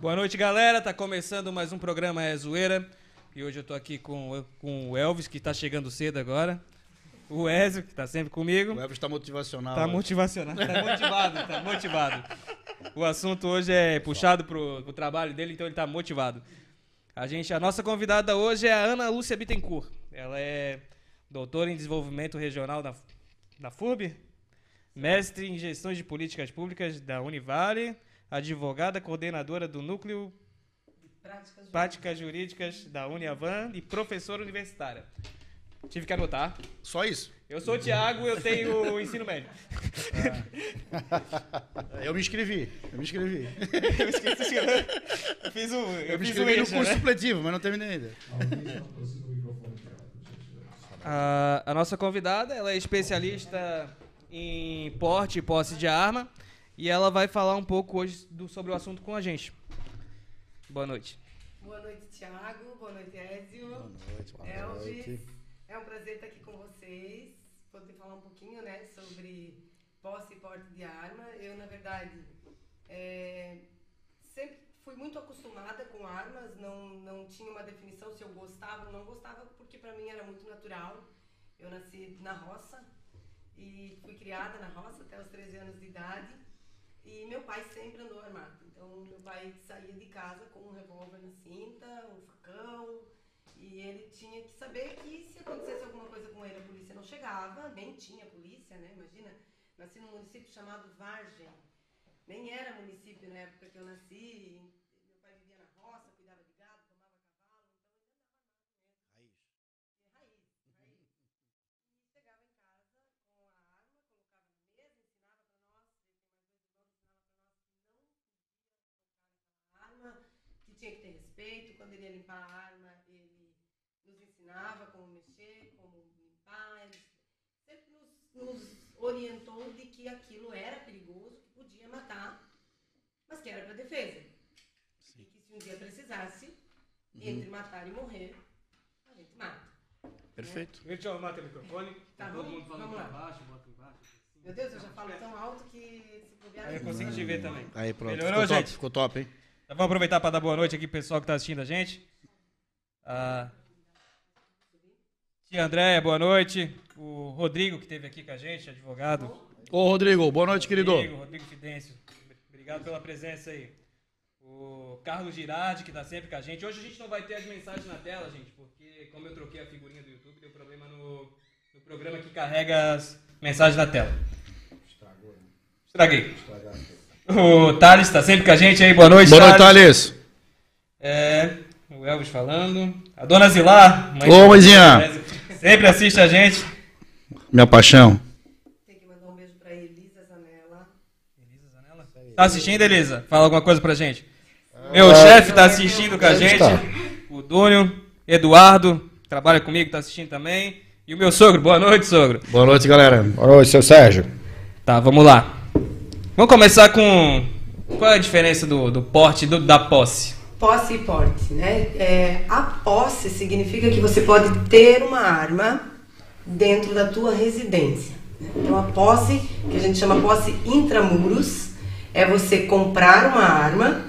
Boa noite, galera. Tá começando mais um programa É Zoeira. E hoje eu tô aqui com, com o Elvis, que tá chegando cedo agora. O Ezio, que tá sempre comigo. O Elvis tá motivacional. Tá hoje. motivacional, tá motivado, tá motivado. O assunto hoje é puxado pro, pro trabalho dele, então ele tá motivado. A gente, a nossa convidada hoje é a Ana Lúcia Bittencourt. Ela é doutora em desenvolvimento regional da, da FURB, mestre em gestão de políticas públicas da Univale, advogada coordenadora do núcleo Práticas práticas jurídicas da Uniavan e professora universitária. Tive que anotar. Só isso. Eu sou o Thiago, eu tenho o ensino médio. Eu me inscrevi. Eu me inscrevi. Eu esqueci, eu fiz um, eu Eu me fiz um inscrevi no curso né? supletivo, mas não terminei ainda. A, a nossa convidada, ela é especialista em porte e posse de arma e ela vai falar um pouco hoje do- sobre o assunto com a gente. Boa noite. Boa noite, Thiago. Boa noite, Ézio. Boa noite, boa Elvis. noite. É um prazer estar aqui com vocês. Poder falar um pouquinho né, sobre posse e porte de arma. Eu, na verdade, é, sempre fui muito acostumada com armas. Não, não tinha uma definição se eu gostava ou não gostava, porque para mim era muito natural. Eu nasci na roça e fui criada na roça até os 13 anos de idade. E meu pai sempre andou armado. Então, meu pai saía de casa com um revólver na cinta, um facão. E ele tinha que saber que se acontecesse alguma coisa com ele, a polícia não chegava. Nem tinha polícia, né? Imagina, nasci num município chamado Vargem. Nem era município na época que eu nasci. Meu pai vivia na roça, cuidava de gado, tomava cavalo. Então, ele andava armado mesmo. Raiz, raiz. E chegava em casa com a arma, colocava na mesa, ensinava para nós, ele tem mais dois irmãos, ensinava para nós que não podia tocar naquela arma, que tinha que ter respeito, quando ele ia limpar a arma, ele nos ensinava como mexer, como limpar, ele sempre nos, nos orientou de que aquilo era perigoso, que podia matar, mas que era para defesa. E que se um dia precisasse, entre matar e morrer, a gente mata. Perfeito. Deixa eu arrumar teu microfone. Tá todo bom? mundo falando Vamos pra lá. baixo, bota embaixo. Meu Deus, eu já falo tão alto que se bobear... Aí eu consigo te ver também. Aí, pronto. Melhorou, ficou top, gente? ficou top, hein? Então, vamos aproveitar para dar boa noite aqui pro pessoal que tá assistindo a gente. Ah, tia Andréia, boa noite. O Rodrigo, que esteve aqui com a gente, advogado. Ô, Rodrigo, boa noite, querido. Rodrigo, Rodrigo Fidêncio. Obrigado pela presença aí. O Carlos Girardi, que tá sempre com a gente. Hoje a gente não vai ter as mensagens na tela, gente, porque como eu troquei a figurinha do YouTube, deu problema no, no programa que carrega as mensagens na tela. Estraguei. O Thales tá sempre com a gente aí. Boa noite, Boa noite, Thales. É, o Elvis falando. A dona Zilar. mãe Ô, mãezinha. Sempre assiste a gente. Minha paixão. Tem que mandar um beijo pra Elisa Zanella. Tá assistindo, Elisa? Fala alguma coisa pra gente. Meu chefe tá assistindo com a gente. Está. O Dúnio, Eduardo, trabalha comigo, tá assistindo também. E o meu sogro. Boa noite, sogro. Boa noite, galera. Boa noite, seu Sérgio. Tá, vamos lá. Vamos começar com. Qual é a diferença do, do porte do, da posse? Posse e porte, né? É, a posse significa que você pode ter uma arma dentro da tua residência. né? Então a posse, que a gente chama posse intramuros, é você comprar uma arma,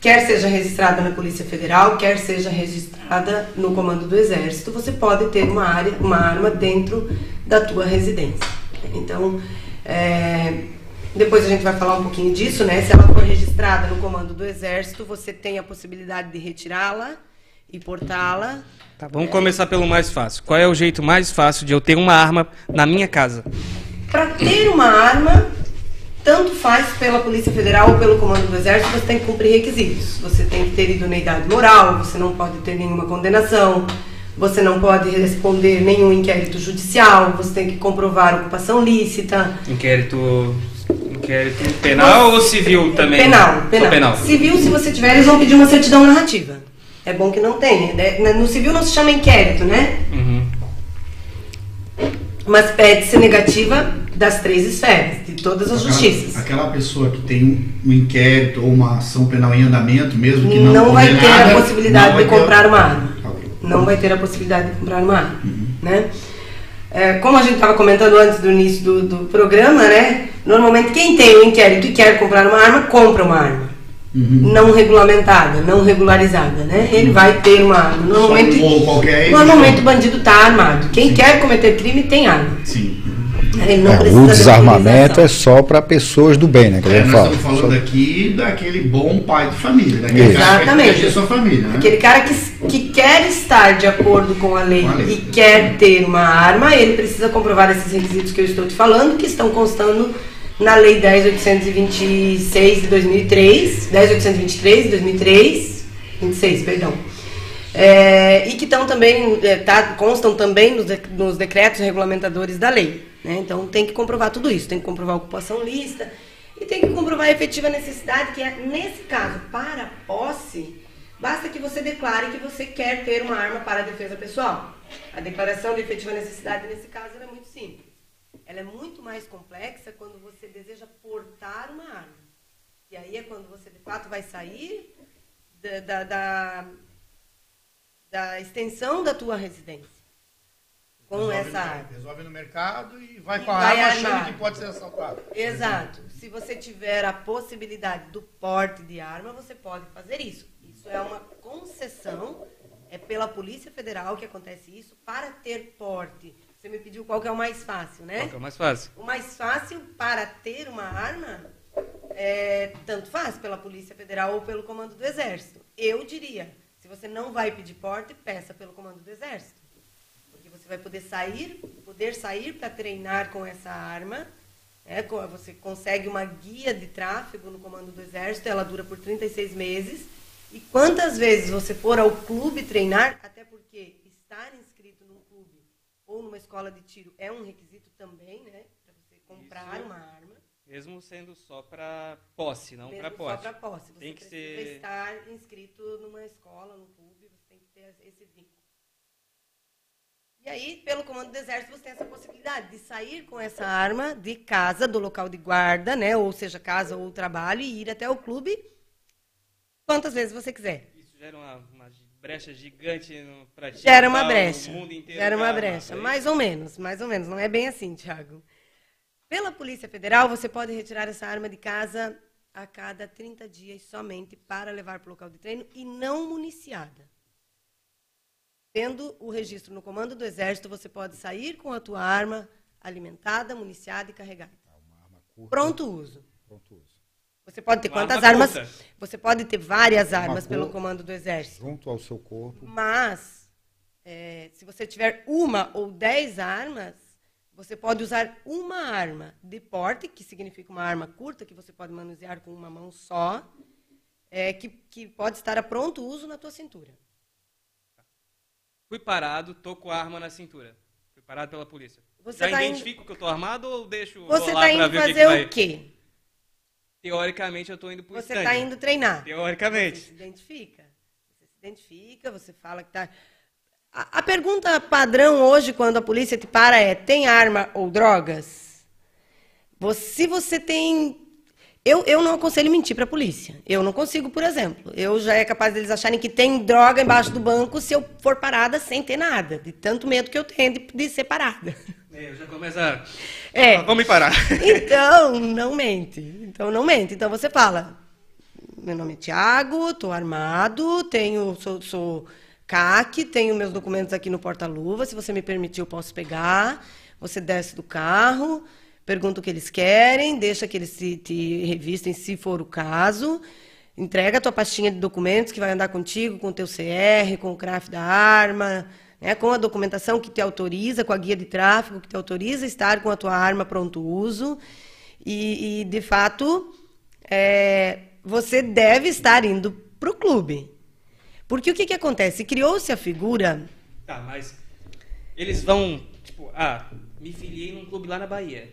quer seja registrada na Polícia Federal, quer seja registrada no Comando do Exército, você pode ter uma, área, uma arma dentro da tua residência. Então, é, depois a gente vai falar um pouquinho disso, né? Se ela for registrada no Comando do Exército, você tem a possibilidade de retirá-la e portá-la. Tá, vamos começar pelo mais fácil. Qual é o jeito mais fácil de eu ter uma arma na minha casa? Para ter uma arma, tanto faz pela Polícia Federal ou pelo Comando do Exército, você tem que cumprir requisitos. Você tem que ter idoneidade moral, você não pode ter nenhuma condenação, você não pode responder nenhum inquérito judicial, você tem que comprovar ocupação lícita. Inquérito. Inquérito penal ou civil também? Penal, penal. penal. Civil, se você tiver, eles vão pedir uma certidão narrativa. É bom que não tenha. né? No civil não se chama inquérito, né? Uhum. Mas pede-se negativa das três esferas, de todas as Aquela- justiças. Aquela pessoa que tem um, inquérito ou uma ação penal em andamento, mesmo que não não vai ter condenada, a possibilidade de comprar uma arma. Ok. Não vai ter a possibilidade de comprar uma arma. Né? É, como a gente estava comentando antes do início do, do programa, né? Normalmente quem tem um inquérito e quer comprar uma arma, compra uma arma. não regulamentada, não regularizada, né? Ele vai ter uma arma. Normalmente, ou qualquer- normalmente o bandido está armado. Quem quer cometer crime tem arma. Sim. É, o de desarmamento é só para pessoas do bem, né? Que É, nós fala. estamos falando aqui daquele bom pai de família, daquele Isso. cara que Exatamente. proteger sua família, né? Aquele cara que, que quer estar de acordo com a, lei Com a lei. e quer ter uma arma, ele precisa comprovar esses requisitos que eu estou te falando, que estão constando na Lei 10.826 de 2003, 10.823 de 2003, 26, perdão. É, e que estão também, é, tá, constam também nos, de- nos decretos regulamentadores da lei. Né? Então tem que comprovar tudo isso, tem que comprovar a ocupação lícita e tem que comprovar a efetiva necessidade, que é, nesse caso, para posse, basta que você declare que você quer ter uma arma para a defesa pessoal. A declaração de efetiva necessidade, nesse caso, é muito simples. Ela é muito mais complexa quando você deseja portar uma arma. E aí é quando você, de fato, vai sair da- da- da, da extensão da tua residência com Resolve essa no-. Resolve no mercado e vai E com a vai arma achando que pode ser assaltado. Exato. Se você tiver a possibilidade do porte de arma, você pode fazer isso. Isso é uma concessão, é pela Polícia Federal que acontece isso, para ter porte. Você me pediu qual que é o mais fácil, né? Qual que é o mais fácil? O mais fácil para ter uma arma é tanto faz pela Polícia Federal ou pelo Comando do Exército. Eu diria, se você não vai pedir porte, peça pelo Comando do Exército. Você vai poder sair, poder sair para treinar com essa arma. né? Co- Você consegue uma guia de tráfego no Comando do Exército, ela dura por 36 meses. E quantas vezes você for ao clube treinar, até porque estar inscrito num clube ou numa escola de tiro é um requisito também, né? Para você comprar Isso. uma arma. Mesmo sendo só para posse, não para só posse. pra posse. Você Tem que precisa ser- estar inscrito numa escola, num clube, você tem que ter esse vínculo. E aí, pelo comando do exército, você tem essa possibilidade de sair com essa arma de casa, do local de guarda, né? Ou seja, casa ou trabalho, e ir até o clube quantas vezes você quiser. Isso gera uma, uma brecha gigante ti. Gera uma brecha. O mundo inteiro Gera uma brecha. pra- Mais ou menos, mais ou menos. Não é bem assim, Thiago. Pela Polícia Federal, você pode retirar essa arma de casa a cada 30 dias somente para levar para o local de treino e não municiada. Tendo o registro no comando do Exército, você pode sair com a tua arma alimentada, municiada e carregada. Pronto uso. Pronto uso. Você pode ter Uma quantas arma armas? curta. Você pode ter várias Uma armas pelo comando do Exército. Junto ao seu corpo. Mas, é, se você tiver uma ou dez armas, você pode usar uma arma de porte, que significa uma arma curta, que você pode manusear com uma mão só, é, que, que pode estar a pronto uso na tua cintura. Fui parado, tô com a arma na cintura. Fui parado pela polícia. Você Já tá identifico que eu tô armado ou deixo Você pra indo ver o que que fazer vai? o quê? Teoricamente eu tô indo pro Você está indo treinar. Você Teoricamente. se identifica. Você se identifica, você fala que está. A, a pergunta padrão hoje, quando a polícia te para, é: tem arma ou drogas? Você- se você tem. Eu, eu não aconselho mentir para a polícia. Eu não consigo, por exemplo. Eu já é capaz deles acharem que tem droga embaixo do banco se eu for parada sem ter nada. De tanto medo que eu tenho de, de ser parada. É, eu já começo a... É. Ah, Vamos me parar. Então, não mente. Então, não mente. Então, você fala: meu nome é Tiago, estou armado, tenho, sou, sou CAC, tenho meus documentos aqui no porta-luva. Se você me permitir, eu posso pegar. Você desce do carro, pergunta o que eles querem, deixa que eles se, te revistem, se for o caso. Entrega a tua pastinha de documentos que vai andar contigo, com o teu CR, com o CRAF da arma, né, com a documentação que te autoriza, com a guia de tráfego que te autoriza a estar com a tua arma pronto uso. E, e, de fato, é, você deve estar indo para o clube. Porque o que, que acontece? Criou-se a figura. Tá, mas eles vão, tipo, ah, me filiei num clube lá na Bahia.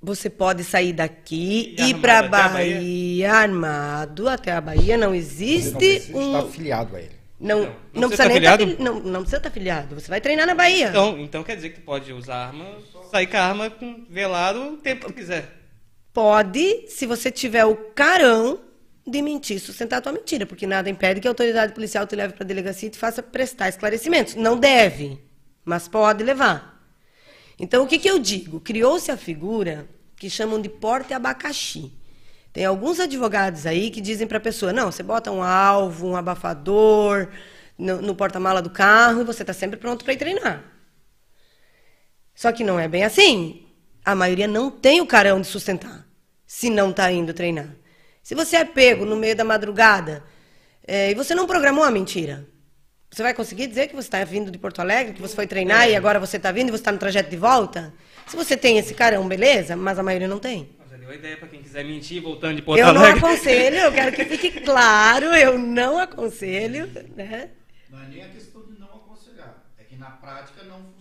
Você pode sair daqui E ir para a Bahia, Bahia? armado até a Bahia. Não existe não precisa um. estar afiliado a ele. Não, Não, não, não precisa nem tá estar afiliado? não, não precisa estar afiliado. Você vai treinar na Bahia. Então, então quer dizer que tu pode usar arma, sair com a arma com velado o tempo que tu quiser. Pode, se você tiver o carão de mentir, sustentar a tua mentira, porque nada impede que a autoridade policial te leve para a delegacia e te faça prestar esclarecimentos. Não deve, mas pode levar. Então, o que, que eu digo? Criou-se a figura que chamam de porte abacaxi. Tem alguns advogados aí que dizem para a pessoa: não, você bota um alvo, um abafador no, no porta-mala do carro e você está sempre pronto para ir treinar. Só que não é bem assim. A maioria não tem o carão de sustentar se não está indo treinar. Se você é pego no meio da madrugada é, e você não programou a mentira, você vai conseguir dizer que você está vindo de Porto Alegre, que você foi treinar É. e agora você está vindo e você está no trajeto de volta? Se você tem esse carão, beleza, mas a maioria não tem. Já deu a ideia pra quem quiser mentir, voltando de Porto Eu não Alegre. aconselho, eu quero que fique claro, eu não aconselho, né? Não é nem a questão de não aconselhar, é que na prática não funciona.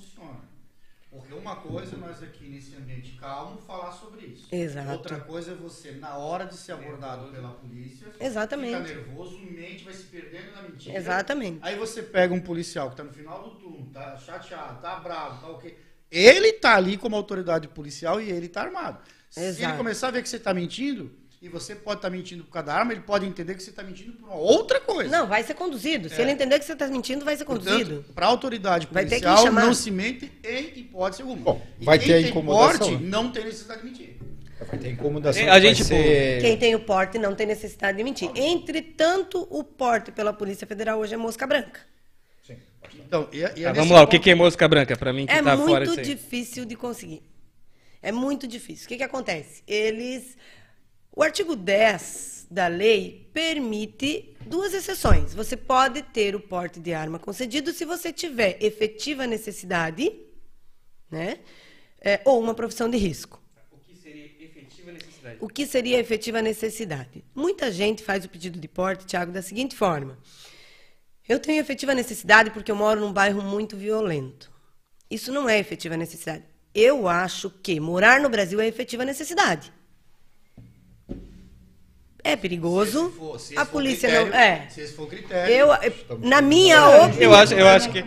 Porque uma coisa é nós aqui nesse ambiente calmo falar sobre isso. Exato. Outra coisa é você, na hora de ser abordado pela polícia, Exatamente. fica nervoso, mente vai se perdendo na mentira. Exatamente. Aí você pega um policial que tá no final do turno, tá chateado, tá bravo, tá o quê? Ele tá ali como autoridade policial e ele tá armado. Se ele Exato. começar a ver que você tá mentindo, e você pode estar mentindo por causa da arma, ele pode entender que você tá mentindo por uma outra coisa. Não, vai ser conduzido. Se ele entender que você está mentindo, vai ser conduzido. Para a autoridade Vai ter que policial, chamar. não se mente em hipótese alguma. Bom, E vai quem ter tem incomodação, porte, né? não tem necessidade de mentir. Vai ter incomodação. É, a gente, vai ser... Quem tem o porte não tem necessidade de mentir. Entretanto, o porte pela Polícia Federal hoje é mosca branca. Sim. Então, e, e é Tá, vamos lá, o que que é mosca branca? Pra mim que É tá fora muito disso aí. difícil de conseguir. É muito difícil. O que, que acontece? Eles. O artigo 10 da lei permite duas exceções. Você pode ter o porte de arma concedido se você tiver efetiva necessidade, né? É, ou uma profissão de risco. O que seria efetiva necessidade? O que seria efetiva necessidade? Muita gente faz o pedido de porte, Tiago, da seguinte forma: eu tenho efetiva necessidade porque eu moro num bairro muito violento. Isso não é efetiva necessidade. Eu acho que morar no Brasil é efetiva necessidade. É perigoso. Se for- se a for polícia critério- não. É. Se esse for critério. Eu, na minha Eu opinião. acho, eu acho que.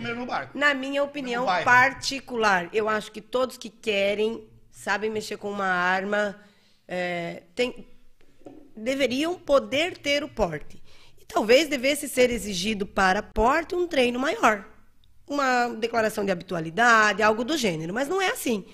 Na minha opinião particular, eu acho que todos que querem, sabem mexer com uma arma, é, tem- deveriam poder ter o porte. E talvez devesse ser exigido para porte um treino maior. Uma declaração de habitualidade, algo do gênero. Mas não é assim.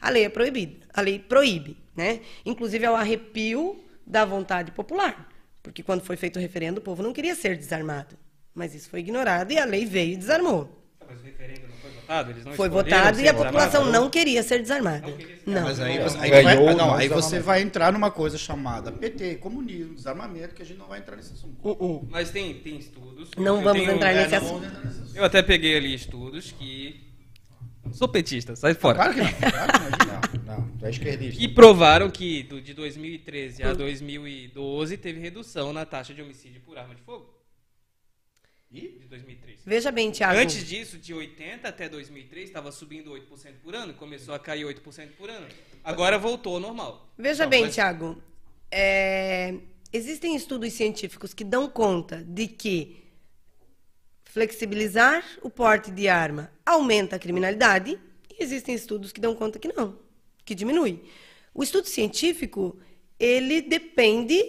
A lei é proibida. A lei proíbe. Né? Inclusive, é o arrepio da vontade popular. Porque quando foi feito o referendo, o povo não queria ser desarmado. Mas isso foi ignorado e a lei veio e desarmou. Mas o referendo não foi votado? Eles não Foi votado ser e a população não queria ser desarmada. Não. Mas aí você, aí Ganhou vai, não, não aí você vai entrar numa coisa chamada PT, comunismo, desarmamento, que a gente não vai entrar nesse assunto. Uh, uh. Mas tem, tem estudos. Não vamos tenho- entrar é, não- nesse assunto. Eu até peguei ali estudos que. Sou petista, sai fora. Claro que não. Claro que não. Não, tu é esquerdista. E provaram que do- de 2013 a 2012 teve redução na taxa de homicídio por arma de fogo. E? De 2003. Veja bem, Tiago. Antes disso, de 80 até 2003, estava subindo 8% por ano, começou a cair 8% por ano. Agora voltou ao normal. Veja Não, bem, mas- Tiago. é, existem estudos científicos que dão conta de que flexibilizar o porte de arma aumenta a criminalidade e existem estudos que dão conta que não, que diminui. O estudo científico, ele depende,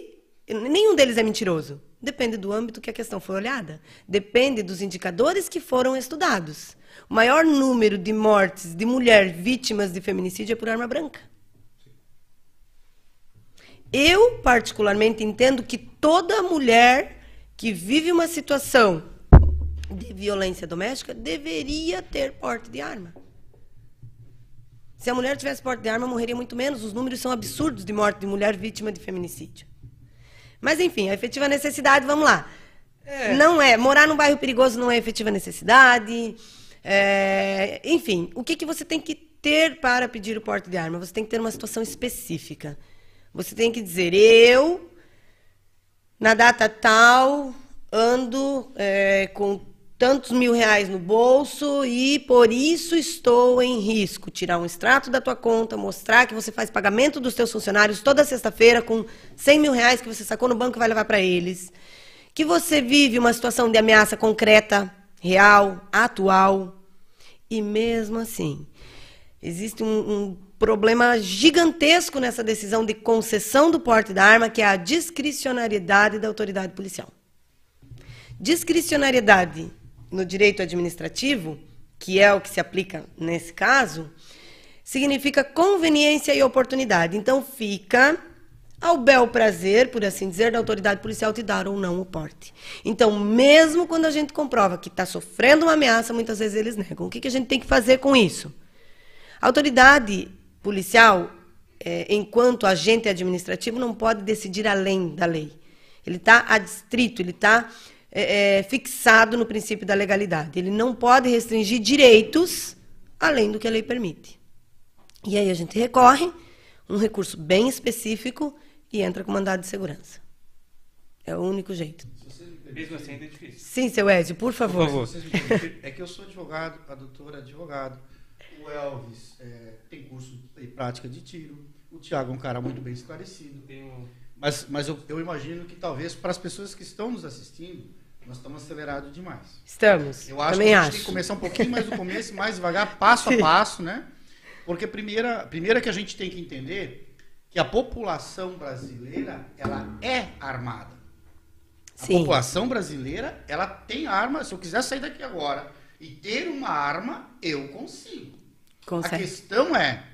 nenhum deles é mentiroso. Depende do âmbito que a questão foi olhada. Depende dos indicadores que foram estudados. O maior número de mortes de mulher vítimas de feminicídio é por arma branca. Eu, particularmente, entendo que toda mulher que vive uma situação de violência doméstica deveria ter porte de arma. Se a mulher tivesse porte de arma, morreria muito menos. Os números são absurdos de morte de mulher vítima de feminicídio. Mas, enfim, a efetiva necessidade, vamos lá. Não é. Morar num bairro perigoso não é efetiva necessidade. É, enfim, o que, que você tem que ter para pedir o porte de arma? Você tem que ter uma situação específica. Você tem que dizer, eu, na data tal, ando é, com tantos mil reais no bolso e por isso estou em risco. Tirar um extrato da tua conta, mostrar que você faz pagamento dos teus funcionários toda sexta-feira com 100 mil reais que você sacou no banco e vai levar para eles. Que você vive uma situação de ameaça concreta, real, atual. E mesmo assim, existe um, um problema gigantesco nessa decisão de concessão do porte da arma, que é a discricionariedade da autoridade policial. Discricionariedade no direito administrativo, que é o que se aplica nesse caso, significa conveniência e oportunidade. Então fica ao bel prazer, por assim dizer, da autoridade policial te dar ou não o porte. Então, mesmo quando a gente comprova que está sofrendo uma ameaça, muitas vezes eles negam. O que, que a gente tem que fazer com isso? A autoridade policial, é, enquanto agente administrativo, não pode decidir além da lei. Ele está adstrito, ele está é, é, fixado no princípio da legalidade. Ele não pode restringir direitos além do que a lei permite. E aí a gente recorre, um recurso bem específico, e entra com mandado de segurança. É o único jeito. Mesmo assim, ainda é difícil. Sim, seu Ezio, por favor. Por favor. Me entendem? É que eu sou advogado, a doutora é advogado. O Elvis é, tem curso e prática de tiro. O Tiago é um cara muito bem esclarecido. Mas, mas eu, eu imagino que talvez para as pessoas que estão nos assistindo, nós estamos acelerados demais. Estamos. Eu acho Também que a gente acho. tem que começar um pouquinho mais do começo, mais devagar, passo a passo, né? Porque primeira, primeira que a gente tem que entender que a população brasileira, ela é armada. A Sim. população brasileira, ela tem arma. Se eu quiser sair daqui agora e ter uma arma, eu consigo. A Consegue. questão é,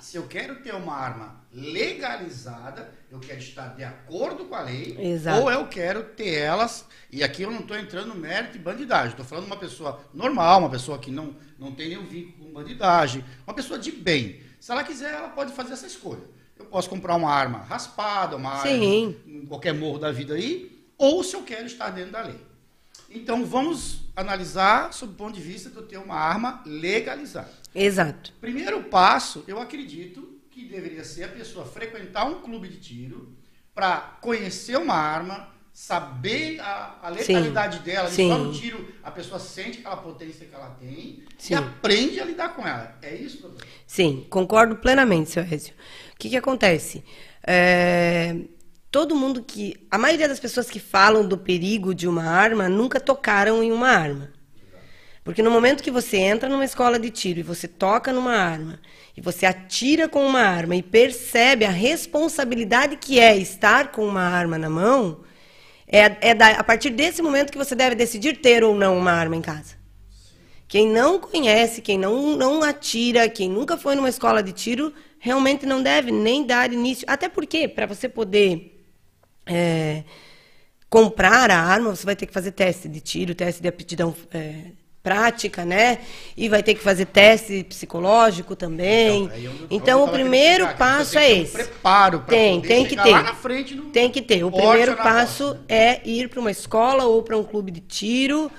se eu quero ter uma arma legalizada, eu quero estar de acordo com a lei, Exato. ou eu quero ter elas, e aqui eu não estou entrando no mérito de bandidagem, estou falando de uma pessoa normal, uma pessoa que não, não tem nenhum vínculo com bandidagem, uma pessoa de bem. Se ela quiser, ela pode fazer essa escolha. Eu posso comprar uma arma raspada, uma Sim. arma em qualquer morro da vida aí, ou se eu quero estar dentro da lei. Então vamos analisar sob o ponto de vista de eu ter uma arma legalizada. Exato. Primeiro passo, eu acredito que deveria ser a pessoa frequentar um clube de tiro para conhecer uma arma, saber a, a letalidade dela, Sim. só no tiro a pessoa sente aquela potência que ela tem Sim. e aprende a lidar com ela. É isso, doutor? Sim, concordo plenamente, seu Ezio. O que, que acontece? É, todo mundo que. A maioria das pessoas que falam do perigo de uma arma nunca tocaram em uma arma. Porque no momento que você entra numa escola de tiro e você toca numa arma, e você atira com uma arma e percebe a responsabilidade que é estar com uma arma na mão, é, é da- a partir desse momento que você deve decidir ter ou não uma arma em casa. Quem não conhece, quem não, não atira, quem nunca foi numa escola de tiro, realmente não deve nem dar início. Até porque, para você poder é, comprar a arma, você vai ter que fazer teste de tiro, teste de aptidão é, prática, né? E vai ter que fazer teste psicológico também. aí é eu- Então, eu o primeiro passo é esse. um preparo Tem, tem que ter. lá na frente no- Tem que ter. O primeiro passo é ir para uma escola ou para um clube de tiro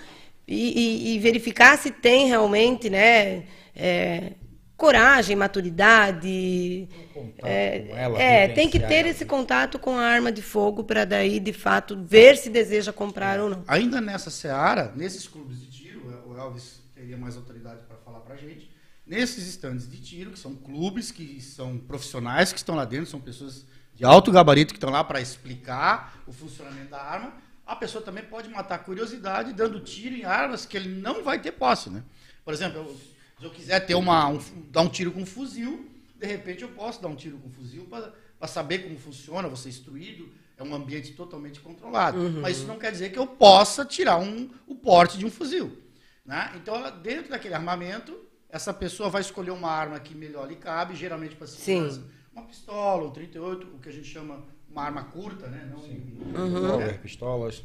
e, e- e verificar se tem realmente, né, é, coragem, maturidade. Contato É, com ela, é, tem que ter esse contato com a arma de fogo para daí, de fato, ver se deseja comprar ou não. Ainda nessa seara, nesses clubes de tiro, o Elvis teria mais autoridade para falar para a gente, nesses estandes de tiro, que são clubes que são profissionais que estão lá dentro, são pessoas de alto gabarito que estão lá para explicar o funcionamento da arma, a pessoa também pode matar a curiosidade dando tiro em armas que ele não vai ter posse, né? Por exemplo, eu- se eu quiser ter uma, um, dar um tiro com um fuzil, de repente eu posso dar um tiro com um fuzil para saber como funciona, vou ser instruído, é um ambiente totalmente controlado. Mas isso não quer dizer que eu possa tirar um, o porte de um fuzil. Né? Então, ela, dentro daquele armamento, essa pessoa vai escolher uma arma que melhor lhe cabe, geralmente para segurança. Sim. Uma pistola, um 38, o que a gente chama uma arma curta, né? Não um- Revólver, pistolas.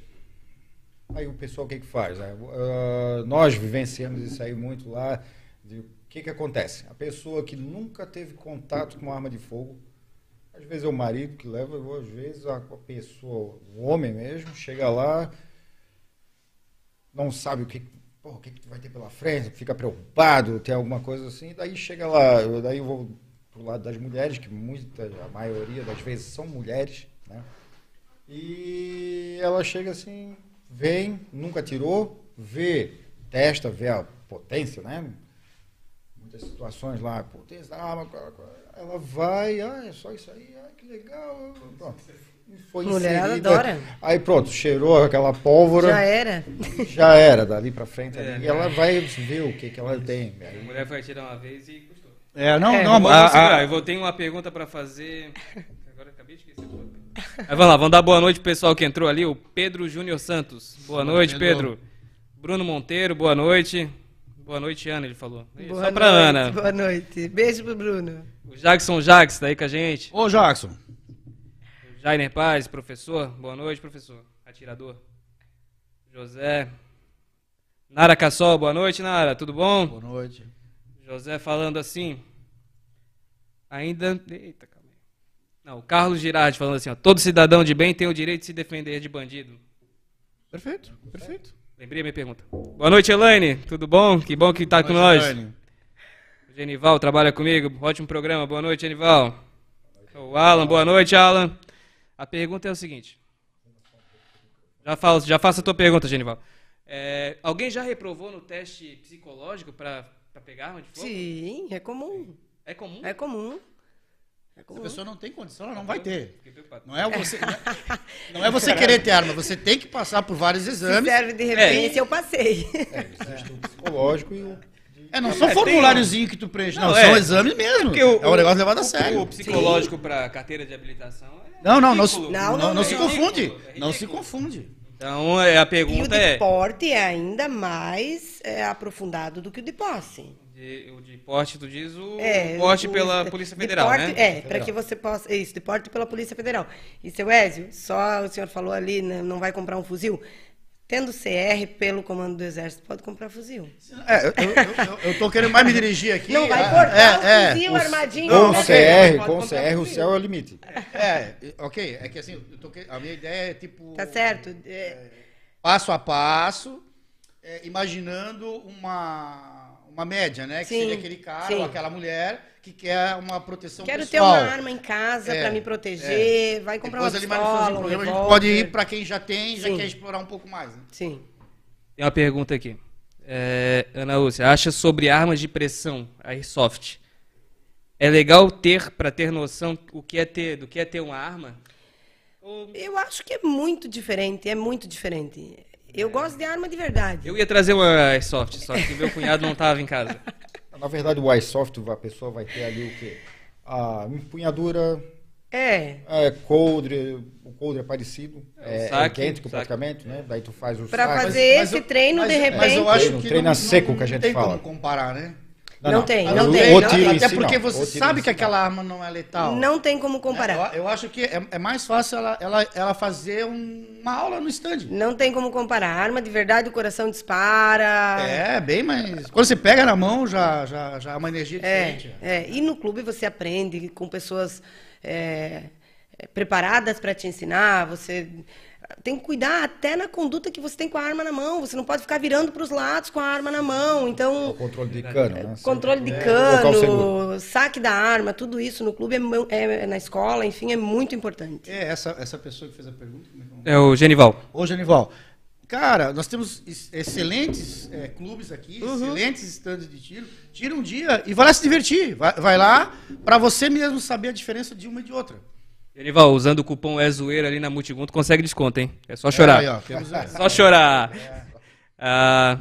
Aí o pessoal o que, que faz? né? Ah, nós vivenciamos isso aí muito lá. de- que, que acontece? A pessoa que nunca teve contato com arma de fogo, às vezes é o marido que leva, ou às vezes a pessoa, o homem mesmo, chega lá, não sabe o que, pô, o que, que vai ter pela frente, fica preocupado, tem alguma coisa assim, daí chega lá, eu, daí eu vou pro lado das mulheres, que muita, a maioria das vezes são mulheres, né? E ela chega assim, vem, nunca tirou, vê, testa, vê a potência, né? Muitas situações lá, potência da arma, ela vai, ah, é só isso aí, ah, que legal. Pronto. Foi Mulherada inserida. adora. Aí pronto, cheirou aquela pólvora, Já já, era. era, dali pra frente. É, ali, né? e ela vai ver o que, que ela tem. A Aí, mulher foi atirar uma vez e custou. É, não, É, não, Vou a- a- eu vou ter uma pergunta pra fazer. Agora acabei de esquecer. a pergunta. Mas vamos lá, vamos dar boa noite pro pessoal que entrou ali, o Pedro Júnior Santos. Boa noite, Pedro. Pedro. Bruno Monteiro, boa noite. Boa noite, Ana, ele falou. Boa Só pra noite, Ana. Boa noite. Beijo pro Bruno. O Jackson Jax tá aí com a gente. Ô, Jackson. Jainer Paz, professor. Boa noite, professor. Atirador. José. Nara Cassol, boa noite, Nara. Tudo bom? Boa noite. José falando assim. Ainda. Eita, calma aí. Não, o Carlos Girardi falando assim, ó. Todo cidadão de bem tem o direito de se defender de bandido. Perfeito, perfeito. Lembrei a minha pergunta. Boa noite, Elaine. Tudo bom? Que bom que tá com nós. O Genival trabalha comigo. Ótimo programa. Boa noite, Genival. O Alan, boa noite, Alan. A pergunta é o seguinte. Já, falo, já faço a tua pergunta, Genival. É, alguém já reprovou no teste psicológico para pegar arma de fogo? Sim, é comum. É comum? É comum. É Se a pessoa não tem condição, ela não vai ter. Fiquei preocupado. Não é você, não é, não é você querer ter arma, você tem que passar por vários Se exames. serve de referência, eu passei. Existe o psicológico e o. É, não são É, formuláriozinho que tu preenche, não, Não, são é. exames mesmo. Porque o- é um negócio levado a O sério. psicológico para carteira de habilitação é Não, não, não, se- ridículo. não, Não, não, não, se é confunde. é Não se confunde. Então, é, a E o pergunta de é... porte é ainda mais é, aprofundado do que o de posse. De, o de porte, tu diz o É, porte o- pela Polícia Federal, porte- né? É, para que você possa. Isso, de porte pela Polícia Federal. E, seu Ézio, só o senhor falou ali, né, não vai comprar um fuzil. Tendo CR pelo comando do Exército, pode comprar fuzil. É, eu, eu, eu, eu tô querendo mais me dirigir aqui. Não vai Ah, cortar é, é. o fuzil armadinho. Com o né? CR, com CR, o céu é o limite. É, ok. É que assim, eu tô a minha ideia é tipo. Tá certo? É, Passo a passo, é, imaginando uma, uma média, né? Que Sim, seria aquele cara sim. ou aquela mulher que quer uma proteção Quero ter pessoal. uma arma em casa É, para me proteger. Vai comprar uma Depois ali mais no finalzinho pistola, do um a gente pode ir para quem já tem, já Sim. quer explorar um pouco mais. Né? Sim. Tem uma pergunta aqui. É, Ana Lúcia, acha sobre armas de pressão, Airsoft, é legal ter, para ter noção o que é ter, do que é ter uma arma? Eu acho que é muito diferente, é muito diferente. Eu gosto de arma de verdade. Eu ia trazer uma Airsoft, só que meu cunhado não estava em casa. Na verdade, o iSoft, a pessoa vai ter ali o quê? A empunhadura, É. é, coldre, o coldre é parecido, é, é saque, idêntico saque. praticamente, né? Daí tu faz o Pra saque. fazer Mas esse eu- treino, mas- de repente. Mas eu acho Treino- que treino não, a seco não, que a gente tem fala. como comparar, né? Não tem, Ah, não não tem, tem, não não, tem. Até porque não, você sabe que aquela arma não é letal. Não tem como comparar. Eu, eu acho que é, é mais fácil ela, ela, ela fazer um- uma aula no stand. Não tem como comparar. Arma de verdade, o coração dispara. É, bem mais. Quando você pega na mão, já, já, já é uma energia É, diferente. é. E no clube você aprende com pessoas é, é, preparadas para te ensinar. Você tem que cuidar até na conduta que você tem com a arma na mão. Você não pode ficar virando para os lados com a arma na mão. O Então, controle de cano, né? controle de é cano, saque da arma, tudo isso no clube, é é, na escola, enfim, é muito importante. É, essa, essa pessoa que fez a pergunta. é é o? É o Genival. Ô, Genival, cara, nós temos ex- excelentes é, clubes aqui, Uhum. excelentes estandes de tiro. Tira um dia e vai lá se divertir. Vai, vai lá para você mesmo saber a diferença de uma e de outra. Genival, usando o cupom é zoeira ali na Multigun, tu consegue desconto, hein? É só chorar. É, aí, ó, temos, é, Só chorar. Ah,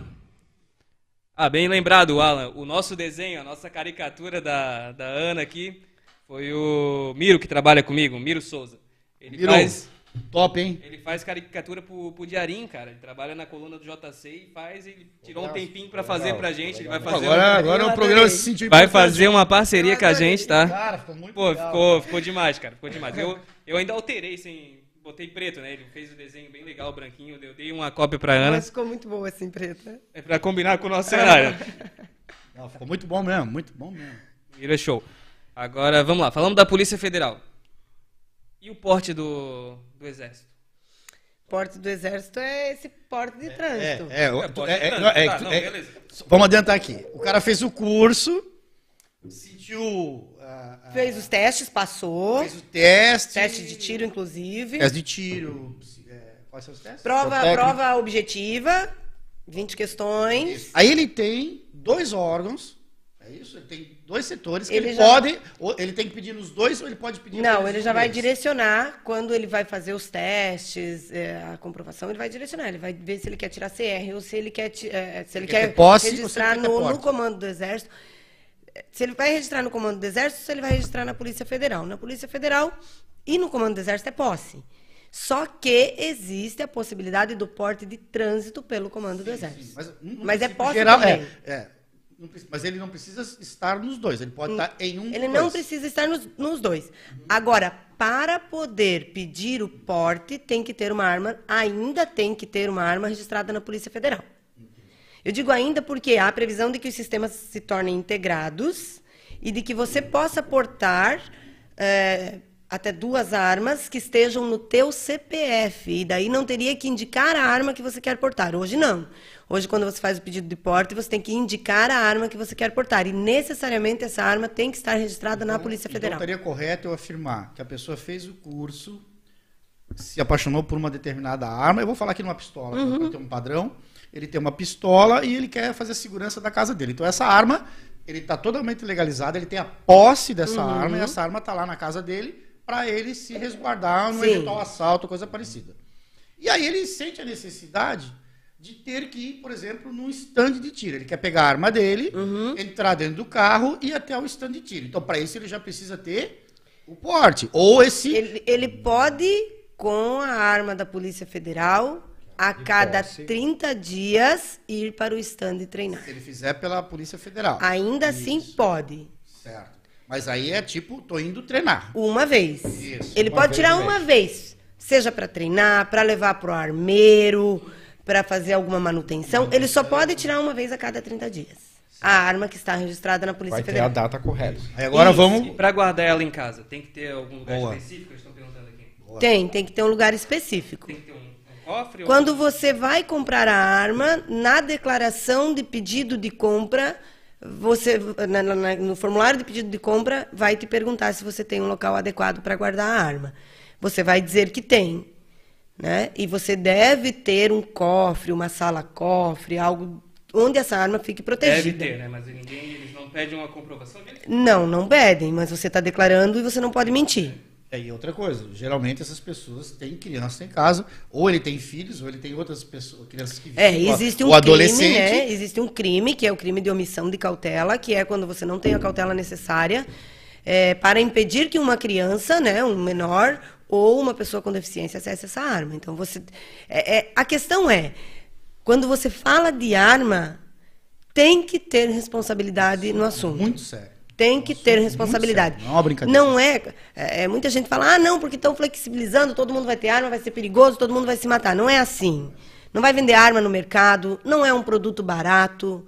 ah, bem lembrado, Alan. O nosso desenho, a nossa caricatura da, da Ana aqui, foi o Miro que trabalha comigo, Miro Souza. Ele Miro. faz, top, hein? ele faz caricatura pro, pro Diarim, cara. Ele trabalha na coluna do JC e faz, ele tirou um tempinho pra fazer Legal, pra gente. Ele vai legal. fazer, Agora, um- agora o programa se sentiu vai fazer uma parceria com a gente, tá? Cara, ficou muito Pô, legal. ficou, ficou demais, cara. Ficou demais. Eu, eu ainda alterei sem. Botei preto, né? Ele fez o desenho bem legal, branquinho. Eu dei uma cópia pra Ana. Mas ficou muito boa assim, preta. É pra combinar com o nosso cenário. Não, ficou muito bom mesmo, muito bom mesmo. Vira show. Agora, vamos lá. Falamos da Polícia Federal. E o porte do, do Exército? Porte do exército é esse porte de trânsito. É, o- É, porte é, de é, trânsito. não, é, Tá, não, é- beleza. Vamos adiantar aqui. O cara fez o curso, sentiu. ah, ah, Fez os testes, passou. fez o teste. Teste de tiro, inclusive. Teste de tiro. é, quais são os testes? Prova, Técnico. prova objetiva, 20 questões. Aí ele tem dois órgãos. É isso? Ele tem dois setores que Ele ele, já- pode. ele tem que pedir nos dois ou ele pode pedir Não, ele já vai deles? direcionar quando ele vai fazer os testes, é, a comprovação, ele vai direcionar. Ele vai ver se ele quer tirar CR ou se ele quer, ti- é, se ele Ele quer quer posse registrar ele quer ter no, no comando do Exército. Se ele vai registrar no comando do Exército, se ele vai registrar na Polícia Federal. Na Polícia Federal e no comando do Exército é posse. Só que existe a possibilidade do porte de trânsito pelo comando do Exército. Mas, no Mas é posse geral, também. É, é. Mas ele não precisa estar nos dois, ele pode estar em um Ele não dois. precisa estar nos, nos dois. Agora, para poder pedir o porte, tem que ter uma arma, ainda tem que ter uma arma registrada na Polícia Federal. Eu digo ainda porque há a previsão de que os sistemas se tornem integrados e de que você possa portar eh, até duas armas que estejam no teu CPF. E daí não teria que indicar a arma que você quer portar. Hoje não. Hoje, quando você faz o pedido de porte, você tem que indicar a arma que você quer portar. E necessariamente essa arma tem que estar registrada na Polícia Federal. Então estaria correto eu afirmar que a pessoa fez o curso, se apaixonou por uma determinada arma. Eu vou falar aqui numa pistola, Uhum. para ter um padrão. Ele tem uma pistola e ele quer fazer a segurança da casa dele. Então essa arma, ele está totalmente legalizada, ele tem a posse dessa Uhum. arma e essa arma está lá na casa dele para ele se resguardar num eventual assalto, coisa parecida. E aí ele sente a necessidade de ter que ir, por exemplo, num stand de tiro. Ele quer pegar a arma dele, Uhum. entrar dentro do carro e ir até o stand de tiro. Então, para isso, ele já precisa ter o porte. Ou esse. Ele, ele pode, com a arma da Polícia Federal, a De cada posse. 30 dias, ir para o stand e treinar. Se ele fizer pela Polícia Federal. Ainda assim, Isso, pode. Certo. Mas aí é tipo, tô indo treinar. Uma vez. Isso, Ele uma pode vez tirar uma vez. Seja para treinar, para levar para o armeiro, para fazer alguma manutenção. Ele só pode tirar uma vez a cada 30 dias. A arma que está registrada na Polícia Vai ter a Federal. data correta. Aí agora Isso. vamos. Pra guardar ela em casa, tem que ter algum lugar Boa. específico? Eles estão perguntando aqui. Tem, tem que ter um lugar específico. Tem que ter um, um cofre? ou- Quando você vai comprar a arma, na declaração de pedido de compra, você na- na- no formulário de pedido de compra vai te perguntar se você tem um local adequado para guardar a arma. Você vai dizer que tem, né? E você deve ter um cofre, uma sala cofre, algo onde essa arma fique protegida. Deve ter, né? Mas ninguém, eles não pedem uma comprovação disso. Não, não pedem, mas você está declarando e você não pode mentir. É, e outra coisa, geralmente essas pessoas têm criança em casa, ou ele tem filhos, ou ele tem outras pessoas, crianças que É, existe o um crime, adolescente. né? Existe um crime, que é o crime de omissão de cautela, que é quando você não tem a cautela necessária é, para impedir que uma criança, né, um menor ou uma pessoa com deficiência acesse essa arma. Então você, é- é- a questão é, quando você fala de arma, tem que ter responsabilidade no assunto. Muito sério. Tem que ter responsabilidade. sério, não é uma brincadeira. Não é, é, é, Muita gente fala, ah, não, porque estão flexibilizando, todo mundo vai ter arma, vai ser perigoso, todo mundo vai se matar. Não é assim. Não vai vender arma no mercado, não é um produto barato.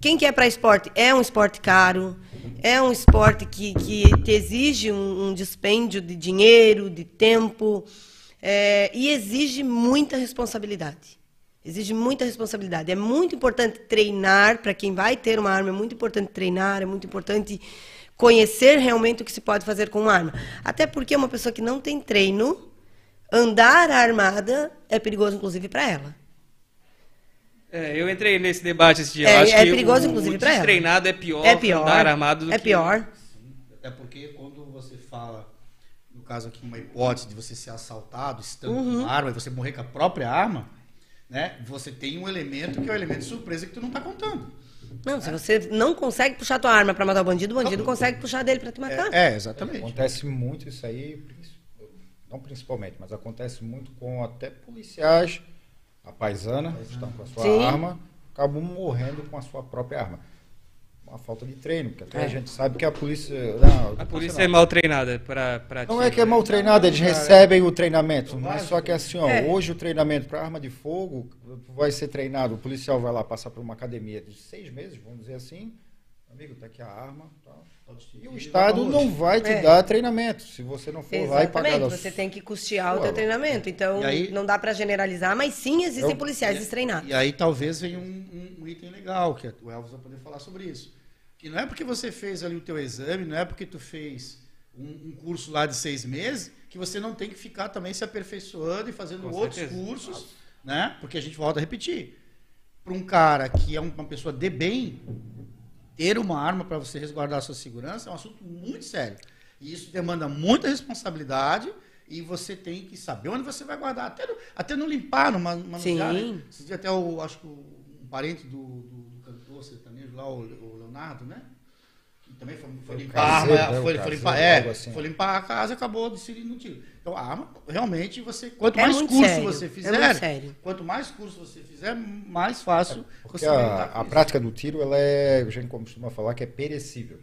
Quem quer para esporte é um esporte caro, é um esporte que, que te exige um, um dispêndio de dinheiro, de tempo, é, e exige muita responsabilidade. Exige muita responsabilidade. É muito importante treinar, para quem vai ter uma arma, é muito importante treinar, é muito importante conhecer realmente o que se pode fazer com uma arma. Até porque uma pessoa que não tem treino, andar armada é perigoso, inclusive, para ela. É, eu entrei nesse debate esse dia. É, eu acho é que perigoso, o, inclusive, o pra ela. destreinado é pior, É pior. andar armado do é que... pior. Até porque quando você fala, no caso aqui, uma hipótese de você ser assaltado, estando com Uhum. uma arma, e você morrer com a própria arma, né? Você tem um elemento que é o elemento de surpresa que tu não tá contando. Não, se você não consegue puxar tua arma para matar o bandido, o bandido consegue puxar dele para te matar. É, é, exatamente. Acontece muito isso aí, não principalmente, mas acontece muito com até policiais, a paisana, estão com a sua Sim. arma, acabam morrendo com a sua própria arma. Uma falta de treino, porque até É. a gente sabe que a polícia. Não, A polícia não. é mal treinada pra Não é que é mal treinado, eles recebem o treinamento. Mas só que assim, ó, É. hoje o treinamento para arma de fogo vai ser treinado. O policial vai lá passar por uma academia de seis meses, vamos dizer assim. Amigo, tá aqui a arma. tal. E o Estado não vai te É. dar treinamento se você não for lá e pagar. Exatamente, da- você tem que custear o teu treinamento. Então, E aí- não dá para generalizar, mas sim existem Eu- policiais estreinados. E aí talvez venha um, um- um item legal, que o Elvis vai poder falar sobre isso. Que não é porque você fez ali o teu exame, não é porque tu fez um, um curso lá de seis meses, que você não tem que ficar também se aperfeiçoando e fazendo Com outros certeza. cursos, né? Porque a gente volta a repetir. Para um cara que é um- uma pessoa de bem, ter uma arma para você resguardar a sua segurança é um assunto muito sério. E isso demanda muita responsabilidade e você tem que saber onde você vai guardar. Até no, até no limpar, numa, numa Sim. lugar, né? Até o, acho que um parente do, do, do cantor sertanejo lá, o Leonardo, né? Que também foi, foi o limpar a arma, né, o foi, foi limpar, é, algo assim. foi limpar a casa, acabou decidindo um tiro. Então a arma, realmente, você, quanto É mais curso sério, você é fizer, sério. quanto mais curso você fizer, mais fácil você a, a prática do tiro, ela é, a gente costuma falar que é perecível.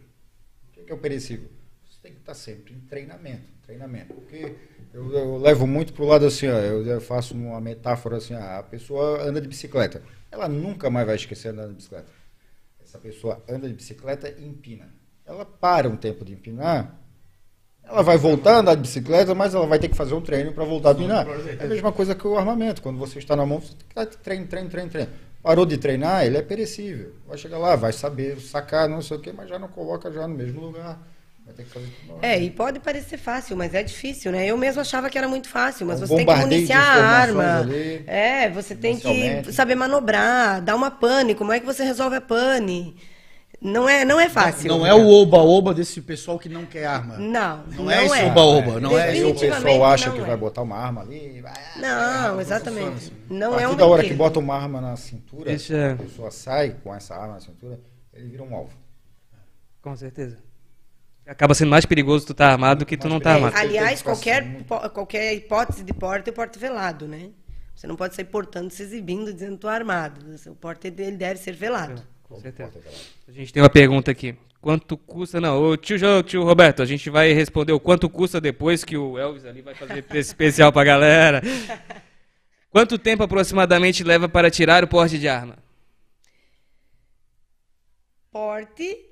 O que é, que é o perecível? Você tem que estar sempre em treinamento, treinamento. Porque eu, eu levo muito pro lado assim, ó, eu, eu faço uma metáfora assim, ó, a pessoa anda de bicicleta, ela nunca mais vai esquecer andar de bicicleta. Essa pessoa anda de bicicleta e empina. Ela para um tempo de empinar, ela vai voltar a andar de bicicleta, mas ela vai ter que fazer um treino para voltar a empinar. É a mesma coisa que o armamento. Quando você está na mão, você tem que treino, treino, treino, treino. Parou de treinar, ele é perecível. Vai chegar lá, vai saber sacar, não sei o quê, mas já não coloca já no mesmo lugar. Vai ter que fazer tudo novamente. É, e pode parecer fácil, mas é difícil, né? Eu mesmo achava que era muito fácil, mas É um você tem que municiar a arma. ali, é, você tem que saber manobrar, dar uma pane. Como é que você resolve a pane? Não é, não é fácil. Não é o oba-oba desse pessoal que não quer arma. Não, Não é esse oba-oba, não é o pessoal acha não que é. vai botar uma arma ali. Vai, Não, funciona exatamente. assim. Não a é um da hora que bota uma arma na cintura, Deixa- a pessoa sai com essa arma na cintura, ele vira um alvo. Com certeza. Acaba sendo mais perigoso tu tá armado do que tu não tá É, armado. ali- Aliás, qualquer, po- qualquer hipótese de porte é porte velado, né? Você não pode sair portando, se exibindo, dizendo que tô armado. O porte dele deve ser velado. Com Todo certeza. porta. A gente tem uma pergunta aqui. Quanto custa? Não, ô, tio, Jo- tio Roberto, a gente vai responder o quanto custa depois que o Elvis ali vai fazer preço especial pra galera. Quanto tempo aproximadamente leva para tirar o porte de arma? Porte.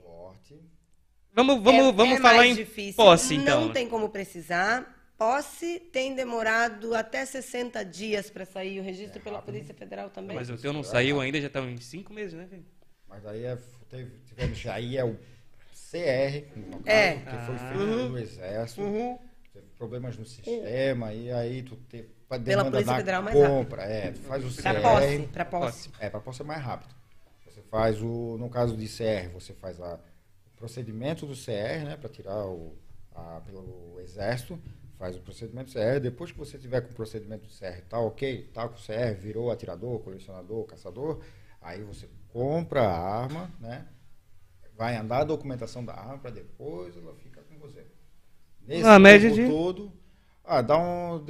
Vamos, vamos, é, vamos é falar mais em difícil. posse, então. Não tem como precisar. Posse tem demorado até 60 dias para sair o registro pela Polícia Federal também. Mas o teu não saiu ainda, já estão em cinco meses, né, filho? Mas aí é, teve, tivemos, aí é o CR, no caso, É. que foi Ah. feito pelo Exército. Uhum. Teve problemas no sistema, e aí tu te, pra Pela demanda Polícia Federal mais compra, é, tu faz o Pra CR. posse, pra posse. É, para posse é mais rápido. Você faz o, no caso de CR, você faz a, procedimento do CR, né, para tirar o, a, pelo Exército, faz o procedimento do CR, depois que você tiver com o procedimento do CR, tá ok, tá com o CR, virou atirador, colecionador, caçador, aí você compra a arma, né, vai andar a documentação da arma para depois ela fica com você. Nesse média tempo de- todo, ah, dá um